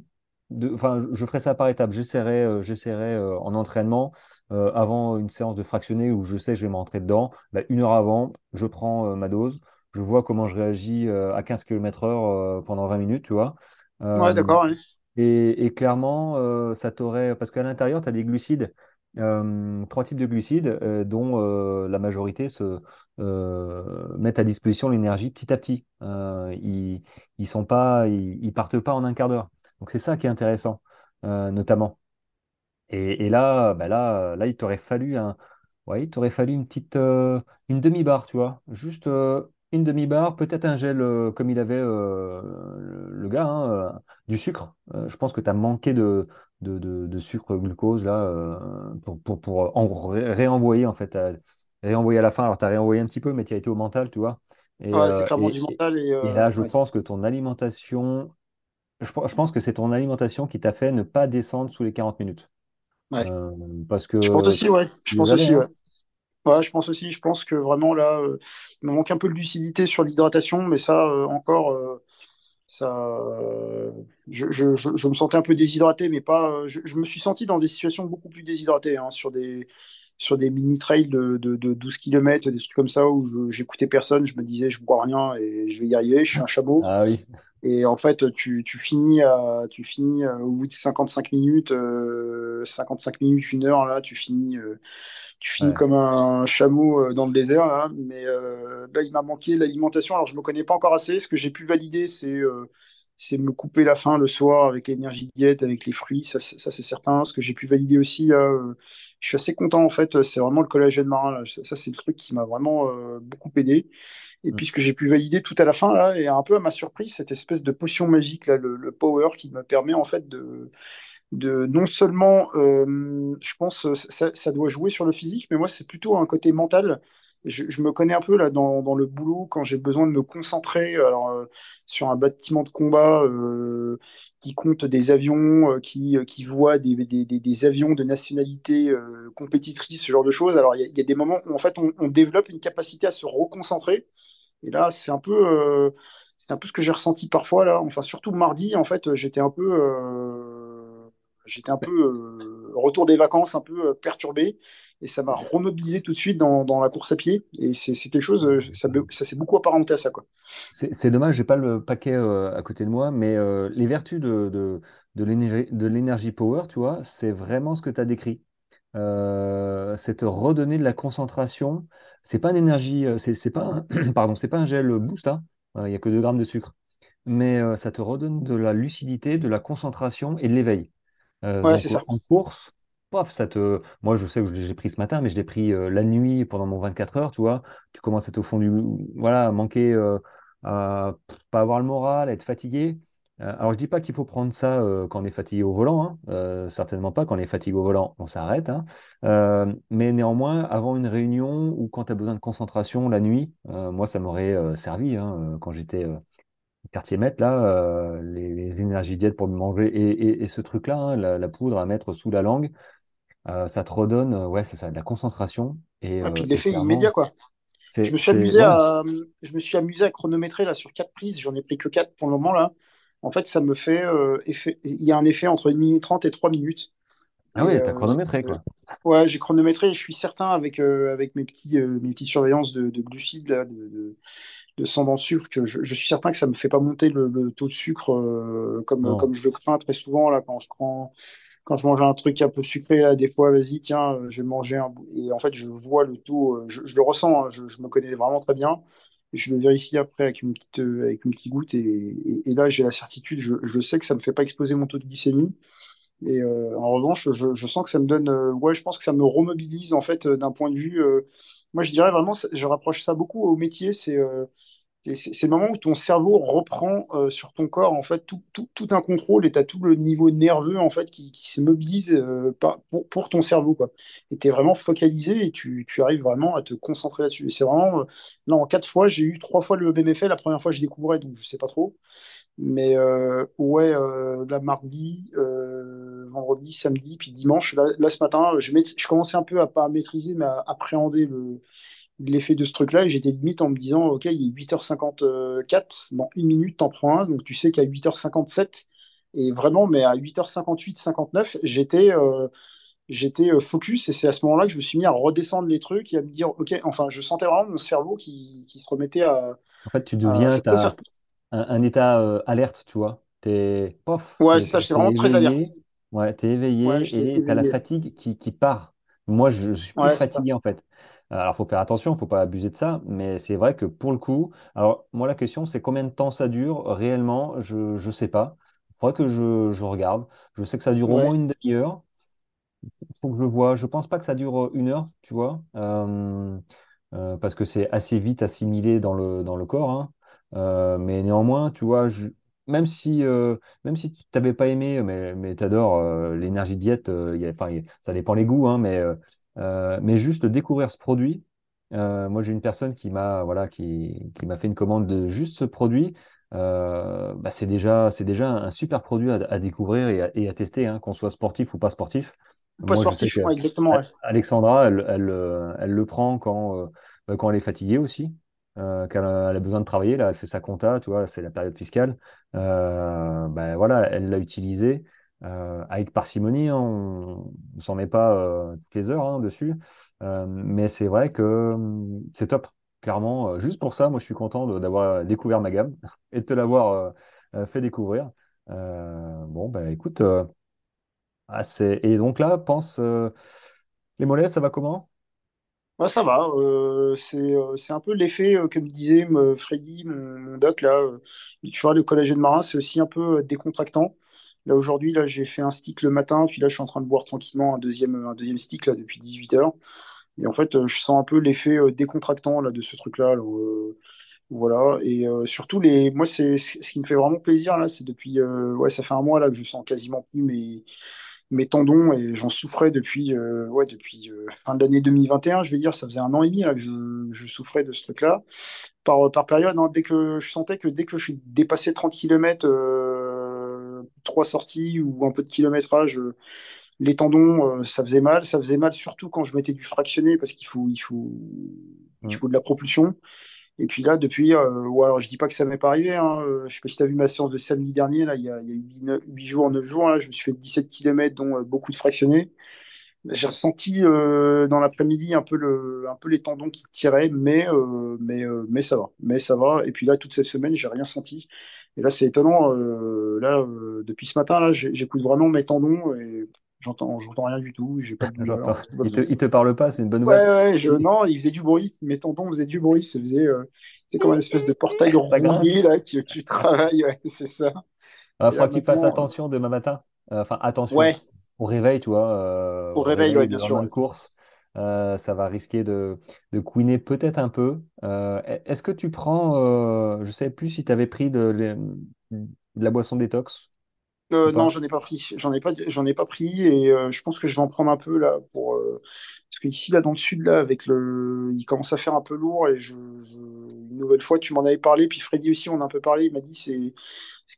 enfin, je je ferai ça par étapes. J'essaierai, euh, j'essaierai euh, en entraînement avant une séance de fractionné où je sais que je vais me rentrer dedans. Bah, une heure avant, je prends ma dose, je vois comment je réagis à 15 km heure euh, pendant 20 minutes, tu vois. Ouais, d'accord, et, et clairement, ça t'aurait. Parce qu'à l'intérieur, tu as des glucides, euh, trois types de glucides, euh, dont euh, la majorité se mettent à disposition l'énergie petit à petit. Ils, ils sont pas, ils, partent pas en un quart d'heure. Donc c'est ça qui est intéressant, notamment. Et, et là, bah là, là, il t'aurait fallu ouais, il fallu une petite, une demi-barre, tu vois, juste une demi-barre, peut-être un gel euh, comme il avait euh, le, le gars, hein, euh, du sucre. Je pense que tu as manqué de, de, de- de sucre glucose là pour, pour, pour en ré- réenvoyer en fait, réenvoyer à la fin. Alors tu as réenvoyé un petit peu, mais tu as été au mental, tu vois. Et, Ouais, c'est clairement du et, et mental et et là, je ouais. pense que ton alimentation, je, pe- je pense que c'est ton alimentation qui t'a fait ne pas descendre sous les 40 minutes. Ouais. Euh, parce Je pense que aussi, ouais. Je pense aussi, ouais. Ouais, je pense aussi. Je pense que vraiment là, euh, il me manque un peu de lucidité sur l'hydratation, mais ça, euh, encore, euh, ça, je, je, je, je me sentais un peu déshydraté, mais pas. je, je me suis senti dans des situations beaucoup plus déshydratées, hein, sur des, sur des mini trails de, de, de 12 km, des trucs comme ça où j'écoutais personne, je me disais, je bois rien et je vais y arriver. Je suis un chabot. Ah oui, Et en fait, tu, tu finis, à, tu finis euh, au bout de 55 minutes, euh, 55 minutes, une heure, là, tu finis, euh, tu finis ouais. comme un chameau euh, dans le désert, là. Mais euh, là, il m'a manqué l'alimentation. Alors, je me connais pas encore assez. Ce que j'ai pu valider, c'est c'est me couper la faim le soir avec l'énergie diète, avec les fruits. Ça, c'est- ça c'est certain. Ce que j'ai pu valider aussi, euh, je suis assez content, en fait. C'est vraiment le collagène marin, là. Ça, ça, c'est le truc qui m'a vraiment euh, beaucoup aidé. Et Mm. puis ce que j'ai pu valider tout à la fin, là, et un peu à ma surprise, cette espèce de potion magique, là, le, le power, qui me permet en fait de, de non seulement, euh, je pense, ça, ça doit jouer sur le physique, mais moi c'est plutôt un côté mental. Je, me connais un peu là dans, dans le boulot quand j'ai besoin de me concentrer alors, euh, sur un bâtiment de combat euh, qui compte des avions, euh, qui, qui voit des, des, des- avions de nationalité compétitrice, ce genre de choses. Alors il y, a des moments où en fait on, on développe une capacité à se reconcentrer et là, c'est un peu, c'est un peu ce que j'ai ressenti parfois là. Enfin, surtout mardi, en fait, j'étais un peu, j'étais un peu euh, retour des vacances, un peu euh, perturbé, et ça m'a remobilisé tout de suite dans, la course à pied. Et c'est quelque chose, euh, ça, s'est beaucoup apparenté à ça. C'est dommage, j'ai pas le paquet à côté de moi, mais les vertus de, l'énergie power, tu vois, c'est vraiment ce que tu as décrit. C'est te redonner de la concentration. C'est pas une énergie, c'est pas un, pardon, c'est pas un gel boost, hein. Il y a que 2 grammes de sucre. Mais ça te redonne de la lucidité, de la concentration et de l'éveil. Euh, Ouais, donc c'est ça. en course, paf, ça te. Moi, je sais que je l'ai pris ce matin, mais je l'ai pris euh, la nuit pendant mon 24 heures, tu vois. Tu commences à être au fond du. Voilà, à manquer, euh, à pas avoir le moral, à être fatigué. Euh, alors, je dis pas qu'il faut prendre ça quand on est fatigué au volant, hein. Certainement pas. Quand on est fatigué au volant, on s'arrête. hein. Mais néanmoins, avant une réunion ou quand tu as besoin de concentration la nuit, moi, ça m'aurait servi hein, quand j'étais quartier maître, là, euh, les, les énergies diète pour me manger et, et- et ce truc-là, hein, la, la poudre à mettre sous la langue, euh, ça te redonne, euh, ouais, c'est ça, de la concentration. Et, euh, puis et l'effet immédiat, quoi. Je me suis amusé ouais, à, je me suis amusé à chronométrer là sur quatre prises. J'en ai pris que quatre pour le moment là. En fait, ça me fait effet. Il y a un effet entre une minute 30 et 3 minutes. ah ouais, t'as chronométré, quoi. ouais, j'ai chronométré je suis certain avec, euh, avec mes petits, euh, mes petites surveillances de, de glucides, là, de, de, de sang dans le sucre, que je, je suis certain que ça me fait pas monter le, le taux de sucre euh, comme, comme je le crains très souvent là quand je prends, quand je mange un truc un peu sucré là, des fois, vas-y, tiens, euh, je vais manger un bout. Et en fait, je vois le taux, euh, je, je le ressens, hein, je, je me connais vraiment très bien. Et je le vérifie après avec une petite, avec une petite goutte et, et, et là j'ai la certitude, je, je sais que ça me fait pas exploser mon taux de glycémie. Et euh, en revanche, je, je sens que ça me donne, euh, ouais, je pense que ça me remobilise en fait euh, d'un point de vue. Moi, je dirais vraiment, je rapproche ça beaucoup au métier. C'est euh, le moment où ton cerveau reprend euh, sur ton corps en fait tout, un contrôle et tu as tout le niveau nerveux en fait qui, se mobilise euh, pour, ton cerveau quoi. Et tu es vraiment focalisé et tu, arrives vraiment à te concentrer là-dessus. C'est vraiment euh, là en quatre fois, j'ai eu trois fois le BMFL. La première fois, je découvrais donc je sais pas trop. Mais euh, ouais, euh, là, mardi, euh, vendredi, samedi, puis dimanche, là, là, ce matin, je, commençais un peu à pas maîtriser, mais à appréhender le, l'effet de ce truc-là. Et j'étais limite en me disant, OK, il est 8h54, dans une minute, t'en prends un. Donc tu sais qu'à 8h57, et vraiment, mais à 8h58, 59, j'étais euh, j'étais focus. Et c'est à ce moment-là que je me suis mis à redescendre les trucs et à me dire, OK, enfin, je sentais vraiment mon cerveau qui, qui se remettait à. En fait, tu deviens, un, un état euh, alerte, tu vois. T'es, pof, Ouais, c'est ça, j'étais vraiment très alerte. ouais, t'es Ouais, j'étais éveillé et tu as la éveillé. fatigue qui, qui part. Moi, je, je suis plus Ouais, c'est ça. fatigué, en fait. Alors, faut faire attention, faut pas abuser de ça, mais c'est vrai que pour le coup, alors, moi, la question, c'est combien de temps ça dure réellement? Je ne sais pas. Il faudrait que je, je regarde. Je sais que ça dure au moins Ouais. une demi-heure. Il faut que je vois. Je pense pas que ça dure euh, une heure, tu vois, euh, euh, parce que c'est assez vite assimilé dans le, dans le corps. hein. Euh, mais néanmoins, tu vois, je- même si, euh, même si tu t'avais pas aimé, mais, mais tu adores l'énergie diète, euh, y a- enfin, ça dépend les goûts, hein, mais, mais juste découvrir ce produit. moi, j'ai une personne qui m'a voilà, qui, qui m'a fait une commande de juste ce produit. Bah, c'est déjà, c'est déjà un super produit à, à découvrir et à, et à tester, hein, qu'on soit sportif ou pas sportif. Pas Moi, je sais sportif, que exactement, ouais. Alexandra, elle, elle, euh, elle le prend quand, quand elle est fatiguée aussi, euh, qu'elle a, besoin de travailler. Là, elle fait sa compta, tu vois, c'est la période fiscale. Euh, ben voilà, elle l'a utilisé euh, avec parcimonie. hein, on ne s'en met pas euh, toutes les heures hein, dessus. Euh, mais c'est vrai que hum, c'est top. Clairement, juste pour ça, moi, je suis content d'avoir découvert ma gamme et de te l'avoir fait découvrir. Bon, ben écoute. ah. Et donc là, pense, les mollets, ça va comment? Ça va. euh, c'est euh, c'est un peu l'effet euh, que me disait Freddy, mon, doc, là. euh, tu vois, le collagène marin, c'est aussi un peu euh, décontractant. Là, aujourd'hui, là, j'ai fait un stick le matin, puis là, je suis en train de boire tranquillement un deuxième, stick, là, depuis 18 heures. Et en fait, euh, je sens un peu l'effet euh, décontractant, là, de ce truc-là. euh, voilà. Et euh, surtout, les... moi, c'est ce qui me fait vraiment plaisir, là, c'est depuis, euh, ouais, ça fait un mois, là, que je sens quasiment plus mes mes tendons et j'en souffrais depuis, euh, ouais, depuis euh, fin de l'année 2021, je vais dire, ça faisait un an et demi là, que je, je souffrais de ce truc-là. Par, par période, hein, dès que je sentais que dès que je dépassé 30 km, euh, trois sorties ou un peu de kilométrage, euh, les tendons, euh, ça faisait mal. Ça faisait mal surtout quand je mettais du fractionné parce qu'il faut, il faut, il Mm. faut de la propulsion. Et puis là, depuis, euh, ou alors je dis pas que ça m'est pas arrivé, hein, euh, je sais pas si tu as vu ma séance de samedi dernier, là, il y a, il y a 8, jours, 9 jours, là, je me suis fait 17 km, dont euh, beaucoup de fractionnés. J'ai ressenti euh, dans l'après-midi un peu le, un peu les tendons qui tiraient, mais, euh, mais, mais ça va. Mais ça va. Et puis là, toute cette semaine, j'ai rien senti. Et là, c'est étonnant. là, depuis ce matin, là, j'écoute vraiment mes tendons et j'entends, j'entends rien du tout. J'ai pas de Il te, il te parle pas, c'est une bonne Ouais, nouvelle. ouais, je, non, il faisait du bruit. Mes tendons faisaient du bruit. Ça faisait, euh, c'est comme une espèce de portail rouillé là que tu travailles. Ouais, c'est ça. Il là faudra que tu fasses attention demain matin. Euh, Enfin, attention. ouais, Au réveil, tu vois, euh, au au réveil, ouais, réveil le bien sûr. ouais. course, euh, ça va risquer de, de couiner peut-être un peu. Euh, est-ce que tu prends, euh, je ne sais plus si tu avais pris de, la boisson détox? Euh, non, j'en ai pas pris. J'en ai pas, j'en ai pas pris et euh, je pense que je vais en prendre un peu là pour euh, parce que ici là dans le sud là avec le, il commence à faire un peu lourd et je, je- une nouvelle fois tu m'en avais parlé puis Freddy aussi on a un peu parlé. Il m'a dit c'est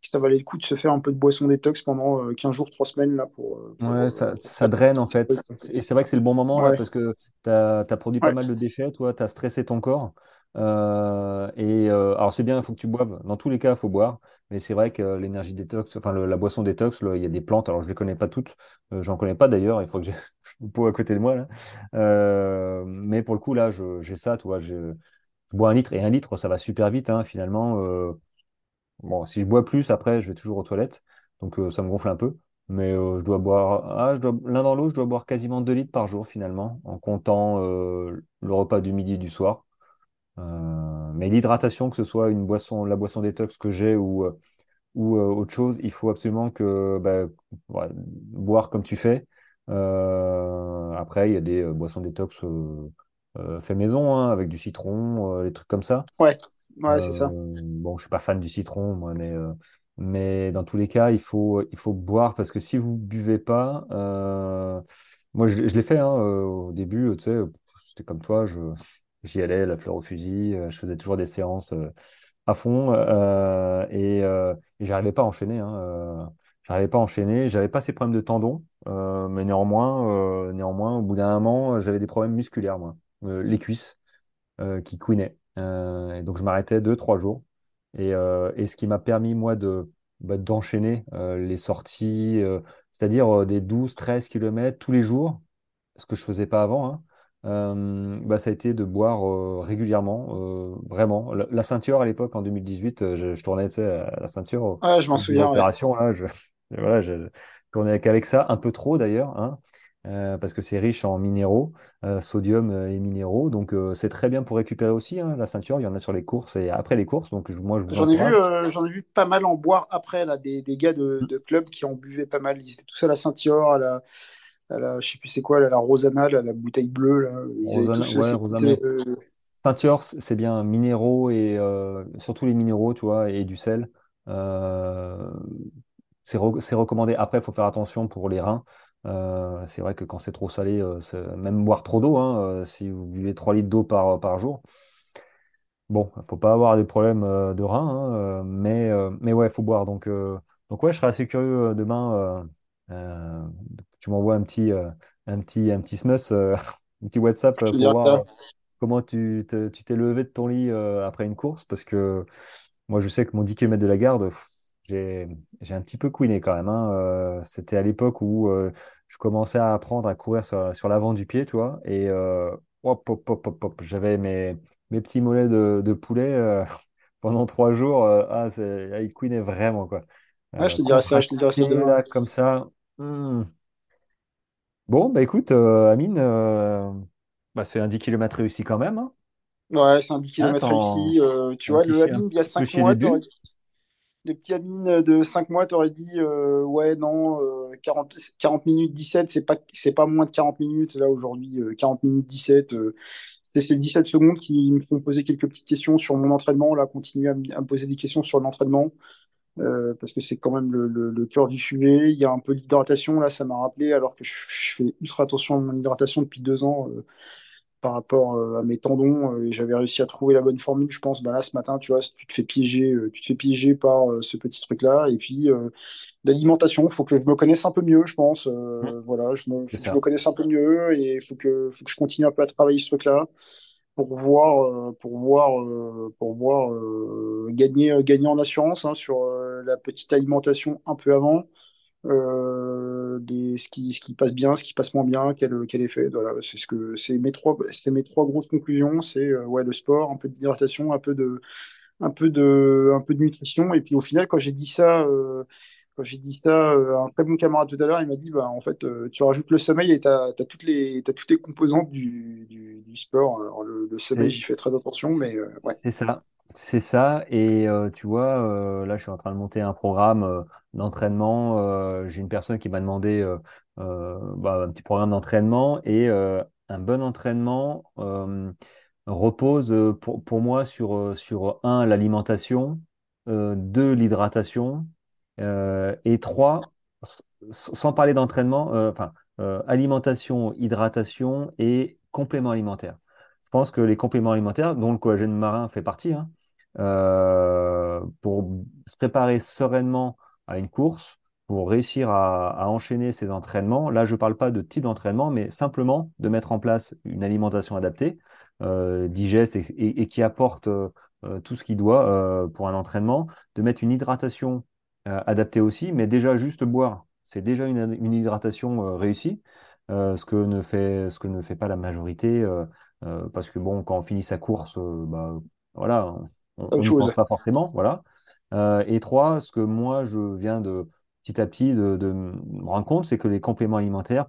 que ça valait le coup de se faire un peu de boisson détox pendant euh, 15 jours, 3 semaines là pour pour, Ouais, ça, draine en fait. Et c'est vrai que c'est le bon moment là parce que tu as, produit pas ouais, mal de déchets, toi, tu as stressé ton corps. Euh, et euh, alors c'est bien, il faut que tu boives. Dans tous les cas, il faut boire. Mais c'est vrai que l'énergie détox, enfin le- la boisson détox, il y a des plantes. Alors je les connais pas toutes. Euh, j'en connais pas d'ailleurs. Il faut que j'ai une pot à côté de moi là. Mais pour le coup là, j'ai ça, tu. Je, bois un litre et un litre, ça va super vite hein, finalement. Bon, si je bois plus, après, je vais toujours aux toilettes. Donc, ça me gonfle un peu. Mais je dois boire, ah, dois, l'un dans l'autre, je dois boire quasiment 2 litres par jour, finalement, en comptant le repas du midi et du soir. Euh, mais l'hydratation, que ce soit une boisson, la boisson détox que j'ai ou, euh, ou autre chose, il faut absolument que bah, boire comme tu fais. après, il y a des boissons détox fait maison, hein, avec du citron, des trucs comme ça. Ouais, ouais, c'est ça. Bon, je suis pas fan du citron, moi, mais mais dans tous les cas, il faut, il faut boire parce que si vous buvez pas, euh, moi je, l'ai fait hein, euh, au début, tu sais, c'était comme toi, je, j'y allais, la fleur au fusil, euh, je faisais toujours des séances à fond et, et j'arrivais pas à enchaîner. Hein, j'arrivais pas à enchaîner, j'avais pas ces problèmes de tendons, mais néanmoins, néanmoins, au bout d'un moment, j'avais des problèmes musculaires, moi, les cuisses qui couinaient. donc je m'arrêtais deux, trois jours. Euh, et, ce qui m'a permis, moi, de, bah, d'enchaîner euh, les sorties, euh, c'est-à-dire des 12-13 km tous les jours, ce que je faisais pas avant, hein. Bah, ça a été de boire régulièrement, vraiment. La, ceinture à l'époque, en 2018, je, tournais à la ceinture. Ah, je m'en souviens. Opération, là, je, voilà, je tournais qu'avec ça, un peu trop d'ailleurs. Hein. Euh, parce que c'est riche en minéraux, euh, sodium euh, et minéraux. Donc c'est très bien pour récupérer aussi hein, la ceinture. Il y en a sur les courses et après les courses. Donc moi j'en ai vu, j'en ai vu pas mal en boire après là, des, des gars de, de, club qui en buvaient pas mal. Ils étaient tous à la ceinture, à la, à la je sais plus c'est quoi, la Rosana, la bouteille bleue là. Rosana, ouais, Rosana. Ceinture, c'est bien minéraux et surtout les minéraux, tu vois, et du sel. c'est recommandé. Après, il faut faire attention pour les reins. Euh, c'est vrai que quand c'est trop salé, euh, même boire trop d'eau, hein, euh, si vous buvez 3 litres d'eau par, par jour, bon, il ne faut pas avoir des problèmes de rein, hein, mais, mais ouais, il faut boire. Donc, donc ouais, je serais assez curieux demain. Tu m'envoies un petit, un petit, un petit smus, un petit WhatsApp pour voir comment tu t'es levé de ton lit après une course, parce que moi, je sais que mon 10 km de la garde, j'ai un petit peu couiné quand même. Hein. C'était à l'époque où je commençais à apprendre à courir sur, l'avant du pied, tu vois, et euh, hop, hop, hop, hop, j'avais mes, mes petits mollets de, poulet euh, pendant trois jours. Euh, ah, ah, ils couinaient vraiment, quoi. Ah, je te dirais ça, je te dirais ça Là, comme ça. Hmm. Bon, bah écoute, Amine, bah, c'est un 10 km réussi quand même. Hein. Ouais, c'est un 10 km réussi. tu vois, le Amine, il y a 5 mois, le petit Amine de 5 mois, t'aurais dit, euh, ouais, non, 40, euh, 40, minutes 17, c'est pas, c'est pas moins de 40 minutes. Là, aujourd'hui, 40 euh, minutes 17, c'est ces 17 secondes qui me font poser quelques petites questions sur mon entraînement. Là, continuer à, me poser des questions sur l'entraînement. Parce que c'est quand même le, le, cœur du sujet. Il y a un peu d'hydratation, là, ça m'a rappelé, alors que je, je, fais ultra attention à mon hydratation depuis deux ans par rapport euh, à mes tendons euh, et j'avais réussi à trouver la bonne formule je pense. Ben là ce matin tu vois tu te fais piéger euh, tu te fais piéger par ce petit truc là et puis l'alimentation il faut que je me connaisse un peu mieux je pense. Mmh. voilà je me, je me connaisse un peu mieux et il faut que, faut que je continue un peu à travailler ce truc là pour voir pour voir pour voir gagner gagner en assurance hein, sur la petite alimentation un peu avant euh, ce, qui, ce qui passe bien, ce qui passe moins bien, quel, quel effet. Voilà, c'est ce que c'est mes trois, c'est mes trois grosses conclusions. C'est euh, ouais le sport, un peu d'hydratation, un peu de, un peu de, un peu de nutrition. Et puis au final, quand j'ai dit ça, euh, quand j'ai dit ça, un très bon camarade tout à l'heure, il m'a dit bah en fait, tu rajoutes le sommeil et tu as, toutes les, toutes les composantes du, du sport. Alors, le, le sommeil, j'y fais très attention, mais ouais. C'est ça. C'est ça, et euh, tu vois, euh, là je suis en train de monter un programme euh, d'entraînement. j'ai une personne qui m'a demandé bah, un petit programme d'entraînement et un bon entraînement repose pour, pour moi sur, sur un, l'alimentation, deux, l'hydratation et trois, sans parler d'entraînement, enfin, alimentation, hydratation et complément alimentaire. Je pense que les compléments alimentaires, dont le collagène marin fait partie, hein, euh, pour se préparer sereinement à une course, pour réussir à, enchaîner ses entraînements. Là, je ne parle pas de type d'entraînement, mais simplement de mettre en place une alimentation adaptée, euh, digeste et, qui apporte euh, tout ce qu'il doit pour un entraînement, de mettre une hydratation adaptée aussi, mais déjà juste boire, c'est déjà une, hydratation réussie, ce, que ne fait, ce que ne fait pas la majorité, parce que bon, quand on finit sa course, bah, voilà, on ne pense pas forcément, voilà. Euh, et trois, ce que moi, je viens de petit à petit de, me rendre compte, c'est que les compléments alimentaires,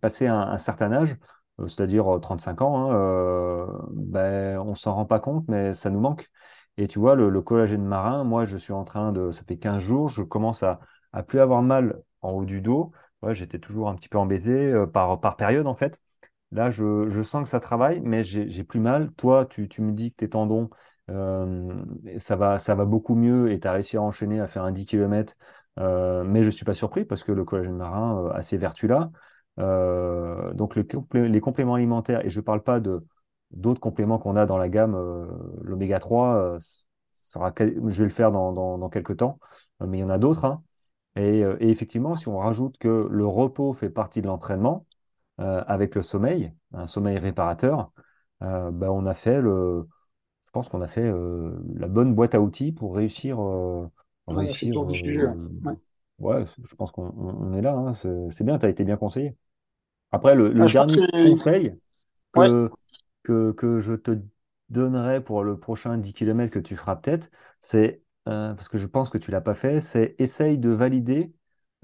passés un, certain âge, euh, c'est-à-dire 35 euh, ans, hein, ben, on s'en rend pas compte, mais ça nous manque. Et tu vois, le, le collagène marin, moi, je suis en train de, ça fait 15 jours, je commence à, à plus avoir mal en haut du dos. Ouais, j'étais toujours un petit peu embêté euh, par, par période, en fait. Là, je, je sens que ça travaille, mais j'ai plus mal. Toi, tu, tu me dis que tes tendons, euh, ça va, ça va beaucoup mieux et tu as réussi à enchaîner, à faire un 10 km. Euh, mais je ne suis pas surpris parce que le collagène marin a ces vertus-là. Donc les compléments alimentaires, et je ne parle pas de d'autres compléments qu'on a dans la gamme, l'oméga 3, euh, sera, quel- je vais le faire dans, dans, quelques temps, mais il y en a d'autres. hein. Et, euh, et effectivement, si on rajoute que le repos fait partie de l'entraînement, euh, avec le sommeil, un sommeil réparateur, euh, ben, on a fait le, je pense qu'on a fait euh, la bonne boîte à outils pour réussir, Ouais, Ouais. ouais, je pense qu'on on- on est là. hein, c'est bien, tu as été bien conseillé. Après, le, Ah, le dernier que conseil que, que, que je te donnerai pour le prochain 10 km que tu feras peut-être, c'est, euh, parce que je pense que tu l'as pas fait, c'est essaye de valider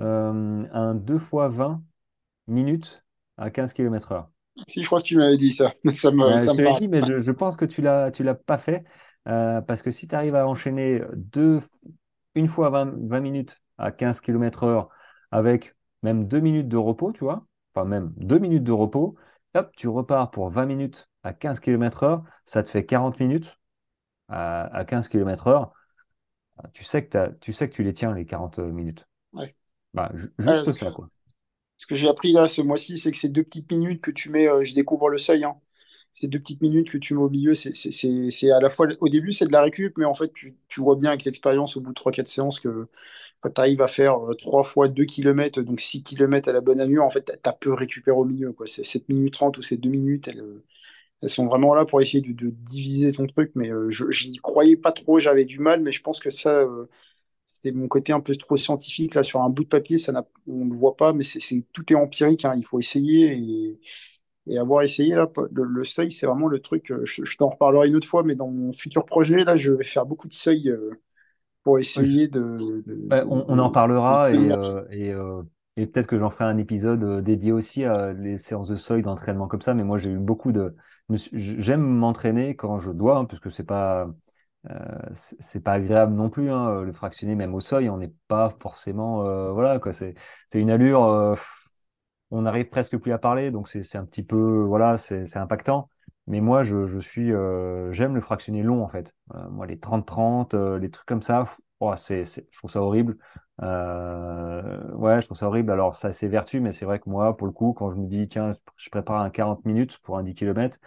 euh, un 2 fois 20 minutes à 15 km heure. si je crois que tu m'avais dit ça, ça me, Euh, je ça me dit, mais je, je pense que tu l'as, tu l'as pas fait parce que si tu arrives à enchaîner deux, une fois 20 20 minutes à 15 km heure avec même deux minutes de repos, tu vois, enfin même deux minutes de repos, hop, tu repars pour 20 minutes à 15 km heure, ça te fait 40 minutes à, à 15 km heure. Tu sais que t'as- tu sais que tu les tiens, les 40 minutes. Ouais. Bah, ju- juste ça, quoi. ce que j'ai appris là ce mois-ci, c'est que ces deux petites minutes que tu mets, euh, je découvre le seuil, hein. Ces deux petites minutes que tu mets au milieu, c'est à la fois, au début, c'est de la récup, mais en fait, tu, tu vois bien avec l'expérience au bout de trois quatre séances que quand tu arrives à faire euh, 3 fois 2 km, donc 6 km à la bonne allure, en fait, tu as peu récupéré au milieu, quoi. C'est 7 minutes 30 ou c'est 2 minutes, elles, euh, elles sont vraiment là pour essayer de, de diviser ton truc, mais euh, je j'y croyais pas trop, j'avais du mal, mais je pense que ça, euh, c'était mon côté un peu trop scientifique, là, sur un bout de papier, ça on ne le voit pas, mais c'est, tout est empirique, hein, il faut essayer, et, et avoir essayé, là, le, le seuil, c'est vraiment le truc, euh, je, je t'en reparlerai une autre fois, mais dans mon futur projet, là, je vais faire beaucoup de seuils euh, pour essayer de, de, Ouais, de, on, on en de parlera et, et, et peut-être que j'en ferai un épisode dédié aussi à les séances de seuil d'entraînement comme ça. Mais moi, j'ai eu beaucoup de. J'aime m'entraîner quand je dois, hein, parce que c'est pas, euh, c'est pas agréable non plus. hein, le fractionner même au seuil, on n'est pas forcément. euh, voilà, quoi. C'est une allure. euh, on n'arrive presque plus à parler, donc c'est un petit peu, voilà, c'est impactant. Mais moi, je, je suis, euh, j'aime le fractionné long, en fait. Euh, moi, les 30-30, euh, les trucs comme ça, ouah, c'est, c'est- je trouve ça horrible. Euh, ouais, je trouve ça horrible. Alors, ça a ses vertus, mais c'est vrai que moi, pour le coup, quand je me dis, tiens, je prépare un 40 minutes pour un 10 km,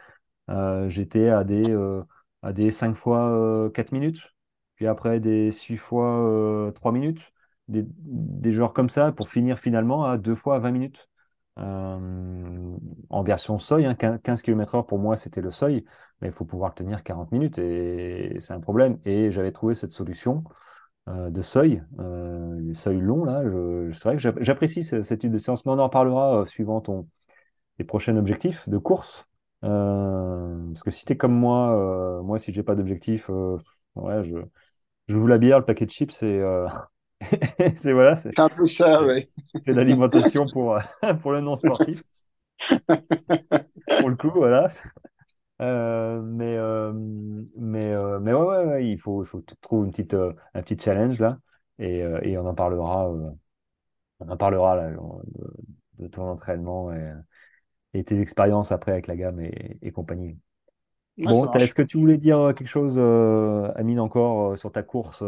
euh, j'étais à des, euh, à des 5 fois euh, 4 minutes, puis après des 6 fois euh, 3 minutes, des, des genres comme ça, pour finir finalement à 2 fois 20 minutes. Euh, en version seuil, hein, 15 km heure pour moi c'était le seuil, mais il faut pouvoir tenir 40 minutes et c'est un problème. Et j'avais trouvé cette solution euh, de seuil, euh, les seuils longs là. c'est vrai que j'app- j'apprécie ce- cette étude de séance, mais on en reparlera euh, suivant ton, les prochains objectifs de course. Euh, parce que si t'es comme moi, euh, moi si j'ai pas d'objectif, euh, ouais, je, je vous la bière, le paquet de chips et euh, c'est voilà, c'est un peu ça, ouais. c'est l'alimentation pour, euh, pour le non sportif. Pour le coup, voilà. Euh, mais, euh, mais, euh, mais ouais, ouais, ouais, il faut, il faut trouver une petite, euh, un petit challenge là. Et, et on en parlera, on en parlera là, de, de ton entraînement et, et tes expériences après avec la gamme et, et compagnie. Ouais, Bon, est-ce que tu voulais dire quelque chose, Amine, encore sur ta course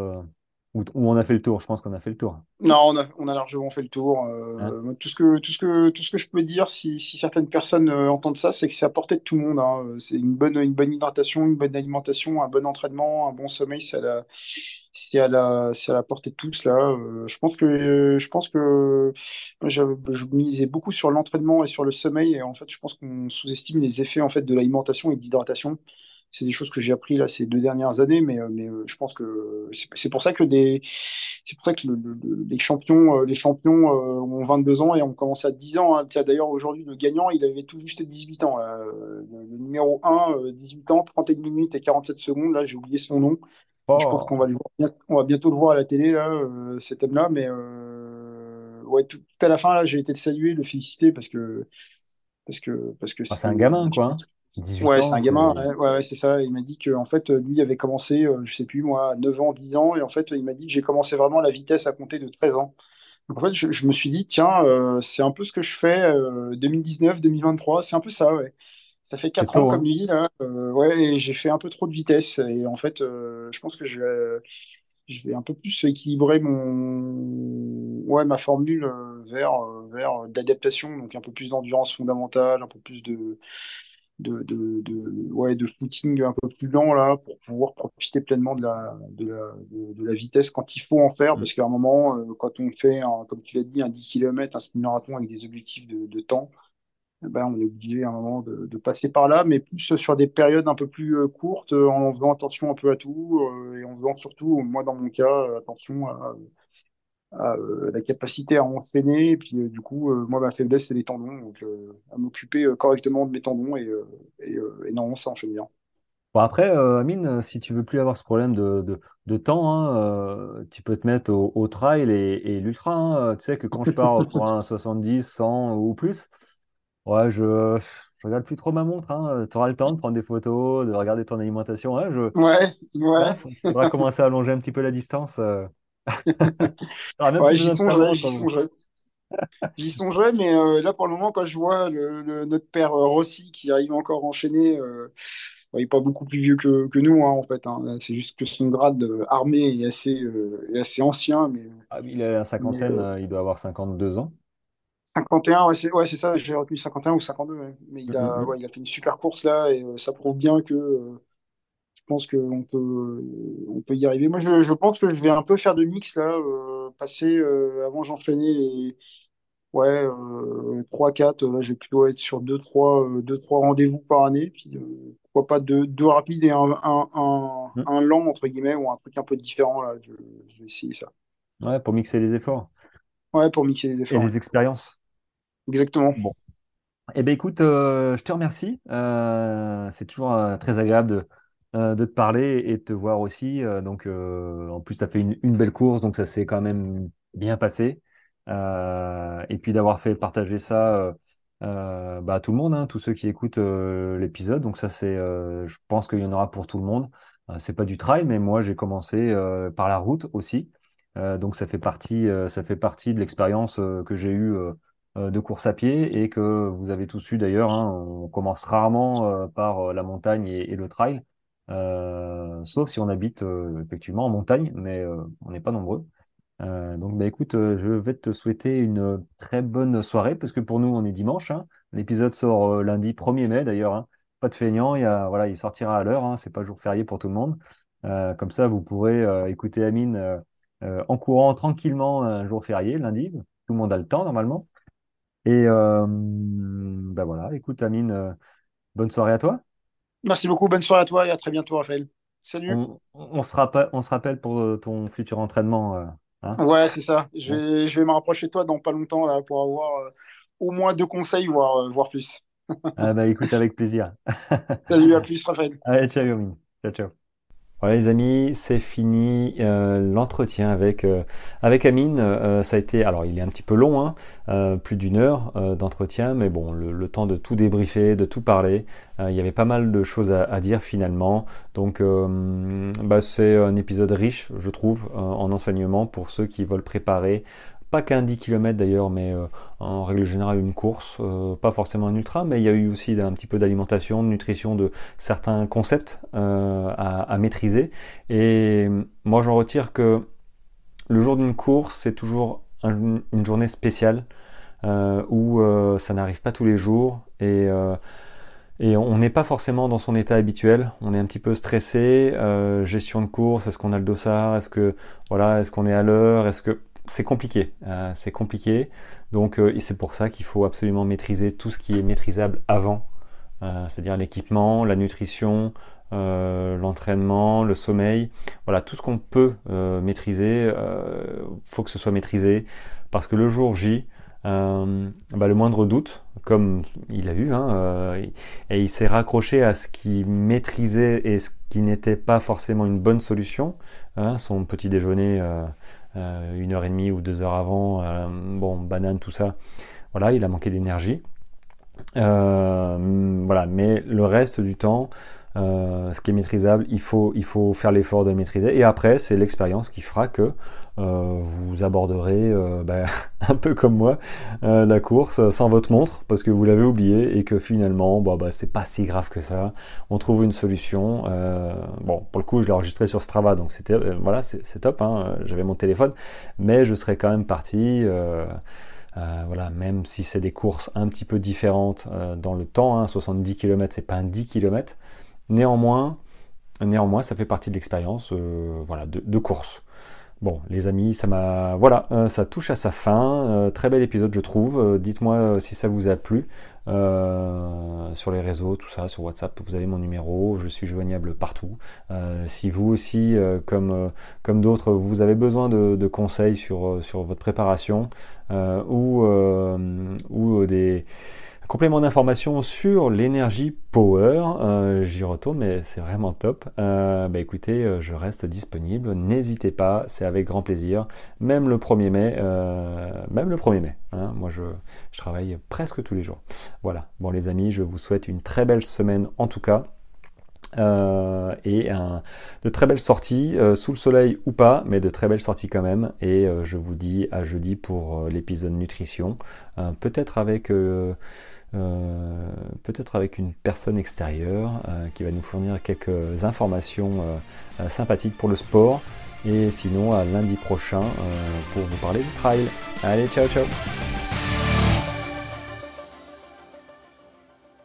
où on a fait le tour? Je pense qu'on a fait le tour. Non, on a, on a largement fait le tour. Hein Euh, moi, tout ce que, tout ce que, tout ce que je peux dire, si, si certaines personnes euh, entendent ça, c'est que c'est à portée de tout le monde. hein. Euh, C'est une bonne, une bonne hydratation, une bonne alimentation, un bon entraînement, un bon sommeil, c'est à la, c'est à la, c'est à la portée de tous là. Euh, je pense que, je pense que je misais beaucoup sur l'entraînement et sur le sommeil, et en fait, je pense qu'on sous-estime les effets en fait de l'alimentation et de l'hydratation. C'est des choses que j'ai appris là ces deux dernières années, mais, euh, mais euh, je pense que c'est pour ça que des, c'est pour ça que le- le- le- les champions, euh, les champions ont 22 ans et ont commencé à 10 ans. hein. D'ailleurs, aujourd'hui, le gagnant, il avait tout juste 18 ans. là. Le, le numéro 1, euh, 18 ans, 31 minutes et 47 secondes. Là, j'ai oublié son nom. Je pense qu'on Oh, va le voir, on va bientôt le voir à la télé, là, cet homme-là. Mais euh, ouais, tout, tout à la fin, là, j'ai été le saluer, le féliciter parce que parce que parce que ah, c'est c'est un gamin, quoi. hein. 18 Ouais, c'est un gamin, c'est ouais, c'est ça. Il m'a dit que en fait, lui il avait commencé, euh, je sais plus moi, à 9 ans, 10 ans, et en fait, il m'a dit que j'ai commencé vraiment la vitesse à compter de 13 ans. Donc en fait, je, je me suis dit, tiens, euh, c'est un peu ce que je fais euh, 2019, 2023, c'est un peu ça, ouais. Ça fait c'est 4 ans comme hein. lui, là. Euh, ouais, et j'ai fait un peu trop de vitesse. Et en fait, euh, je pense que je vais, je vais un peu plus équilibrer mon, ouais, ma formule euh, vers, euh, vers de l'adaptation, donc un peu plus d'endurance fondamentale, un peu plus de de, de, de, ouais, de footing un peu plus lent là pour pouvoir profiter pleinement de la, de la, de, la vitesse quand il faut en faire Mm. parce qu'à un moment euh, quand on fait un- comme tu l'as dit un 10 km un semi-marathon avec des objectifs de, de temps eh ben, on est obligé à un moment de, de passer par là mais plus sur des périodes un peu plus euh, courtes euh, en faisant attention un peu à tout euh, et en faisant surtout moi dans mon cas euh, attention à, à, euh, la capacité à entraîner. Et puis, euh, du coup, euh, moi, ma faiblesse, c'est les tendons. Donc, à m'occuper correctement de mes tendons. Et, et, et non, ça enchaîne bien. Bon, après, euh, Amine, si tu veux plus avoir ce problème de, de, de temps, hein, euh, tu peux te mettre au, au trail et, et l'ultra. hein. Tu sais que quand je pars pour un 70, 100 ou plus, ouais, je, je regarde plus trop ma montre. Hein. Tu auras le temps de prendre des photos, de regarder ton alimentation. Ouais, je, Ouais, ouais, ouais, faudra commencer à allonger un petit peu la distance. euh. Ouais, j'y songerai, mais euh, là, pour le moment, quand je vois le, le- notre père euh, Rossi qui arrive encore à enchaîner, euh, il n'est pas beaucoup plus vieux que, que nous, hein, en fait. hein. C'est juste que son grade euh, armé est assez, euh, est assez ancien, mais, Ah, il a la mais cinquantaine, il doit avoir 52 ans. 51, ouais, c'est ouais, c'est ça, j'ai retenu 51 ou 52, ouais. Mais Mm, il a, mm. ouais, il a fait une super course là et euh, ça prouve bien que euh, pense qu'on peut, on peut y arriver. Moi, je, je pense que je vais un peu faire de mix là, euh, passer euh, avant j'enchaînais les ouais, euh, 3-4, là, je vais plutôt être sur deux trois euh, deux, trois rendez-vous par année, puis euh, pourquoi pas deux, deux rapides et un, un, un, Mm. un lent entre guillemets ou un truc un peu différent là, je, je vais essayer ça. Ouais, pour mixer les efforts Ouais, pour mixer les et efforts, ouais. les expériences. Exactement. Bon. Eh bien, écoute, euh, je te remercie. Euh, c'est toujours euh, très agréable de, euh, de te parler et de te voir aussi. Euh, donc, euh, en plus, tu as fait une, belle course, donc ça s'est quand même bien passé. Et puis d'avoir fait partager ça bah, à tout le monde, hein, tous ceux qui écoutent l'épisode. Donc, ça, c'est, je pense qu'il y en aura pour tout le monde. C'est pas du trail, mais moi, j'ai commencé par la route aussi. Donc, ça fait partie, ça fait partie de l'expérience que j'ai eue. de course à pied et que vous avez tous eu d'ailleurs. hein. on commence rarement par la montagne et, le trail, sauf si on habite euh, effectivement en montagne, mais euh, on n'est pas nombreux. Euh, donc bah, écoute, euh, je vais te souhaiter une très bonne soirée parce que pour nous on est dimanche. hein. L'épisode sort euh, lundi 1er mai d'ailleurs. hein. Pas de feignant, il y a, voilà, il sortira à l'heure. hein. C'est pas jour férié pour tout le monde. Euh, comme ça, vous pourrez euh, écouter Amine euh, euh, en courant tranquillement un jour férié, lundi. Tout le monde a le temps normalement. Et euh, ben voilà, écoute Amine, euh, bonne soirée à toi. Merci beaucoup, bonne soirée à toi et à très bientôt, Raphaël. Salut. On, on se rappelle, on se rappelle pour euh, ton futur entraînement. euh, hein Ouais, c'est ça. Je vais, je vais me rapprocher de toi dans pas longtemps là, pour avoir euh, au moins deux conseils, voire, euh, voire plus. Ah bah écoute avec plaisir. Salut, à plus, Raphaël. Allez, ciao Amine. Ciao, ciao. Voilà les amis, c'est fini euh, l'entretien avec, euh, avec Amine. Euh, ça a été, alors il est un petit peu long, hein, euh, plus d'une heure euh, d'entretien, mais bon, le, le temps de tout débriefer, de tout parler. Euh, il y avait pas mal de choses à, à dire finalement. Donc bah, c'est un épisode riche, je trouve, en enseignement pour ceux qui veulent préparer. Pas qu'un 10 km d'ailleurs, mais euh, en règle générale une course, euh, pas forcément un ultra, mais il y a eu aussi un petit peu d'alimentation, de nutrition, de certains concepts euh, à, maîtriser. Et moi, j'en retire que le jour d'une course, c'est toujours un- une journée spéciale où ça n'arrive pas tous les jours et, on n'est pas forcément dans son état habituel. On est un petit peu stressé. gestion de course, est-ce qu'on a le dossard Est-ce que voilà, est-ce qu'on est à l'heure Est-ce que c'est compliqué euh, C'est compliqué. Donc, euh, c'est pour ça qu'il faut absolument maîtriser tout ce qui est maîtrisable avant euh, c'est-à-dire l'équipement, la nutrition, l'entraînement, le sommeil, voilà, tout ce qu'on peut maîtriser, faut que ce soit maîtrisé, parce que le jour J, bah, le moindre doute, comme il a eu, hein, et il s'est raccroché à ce qu'il maîtrisait et ce qui n'était pas forcément une bonne solution, hein, son petit déjeuner euh, euh, une heure et demie ou deux heures avant, euh, bon, banane, tout ça, voilà, il a manqué d'énergie. voilà, mais le reste du temps, euh, ce qui est maîtrisable, il faut, il faut faire l'effort de le maîtriser. Et après, c'est l'expérience qui fera que euh, vous aborderez, euh, bah, un peu comme moi, la course sans votre montre, parce que vous l'avez oublié, et que finalement, bah, bah, c'est pas si grave que ça. On trouve une solution. bon, pour le coup, je l'ai enregistré sur Strava, donc c'était, voilà, c'est top. Hein, J'avais mon téléphone, mais je serais quand même parti. voilà, même si c'est des courses un petit peu différentes dans le temps, 70 km, c'est pas un 10 km, Néanmoins, néanmoins, ça fait partie de l'expérience euh, voilà, de, course. Bon, les amis, ça m'a. Voilà, euh, ça touche à sa fin. Euh, très bel épisode, je trouve. Dites-moi si ça vous a plu. sur les réseaux, tout ça, sur WhatsApp, vous avez mon numéro, je suis joignable partout. si vous aussi, comme, d'autres, vous avez besoin de, conseils sur, sur votre préparation ou, ou des Complément d'information sur l'énergie power, euh, j'y retourne, mais c'est vraiment top. Euh, bah écoutez, euh, je reste disponible, n'hésitez pas, c'est avec grand plaisir. Même le 1er mai, même le 1er mai. Hein, moi, je, travaille presque tous les jours. Voilà. Bon, les amis, je vous souhaite une très belle semaine en tout cas. et de très belles sorties, sous le soleil ou pas, mais de très belles sorties quand même. Et je vous dis à jeudi pour l'épisode nutrition, peut-être avec euh, peut-être avec une personne extérieure euh, qui va nous fournir quelques informations euh, sympathiques pour le sport. Et sinon, à lundi prochain pour vous parler du trail. Allez, ciao ciao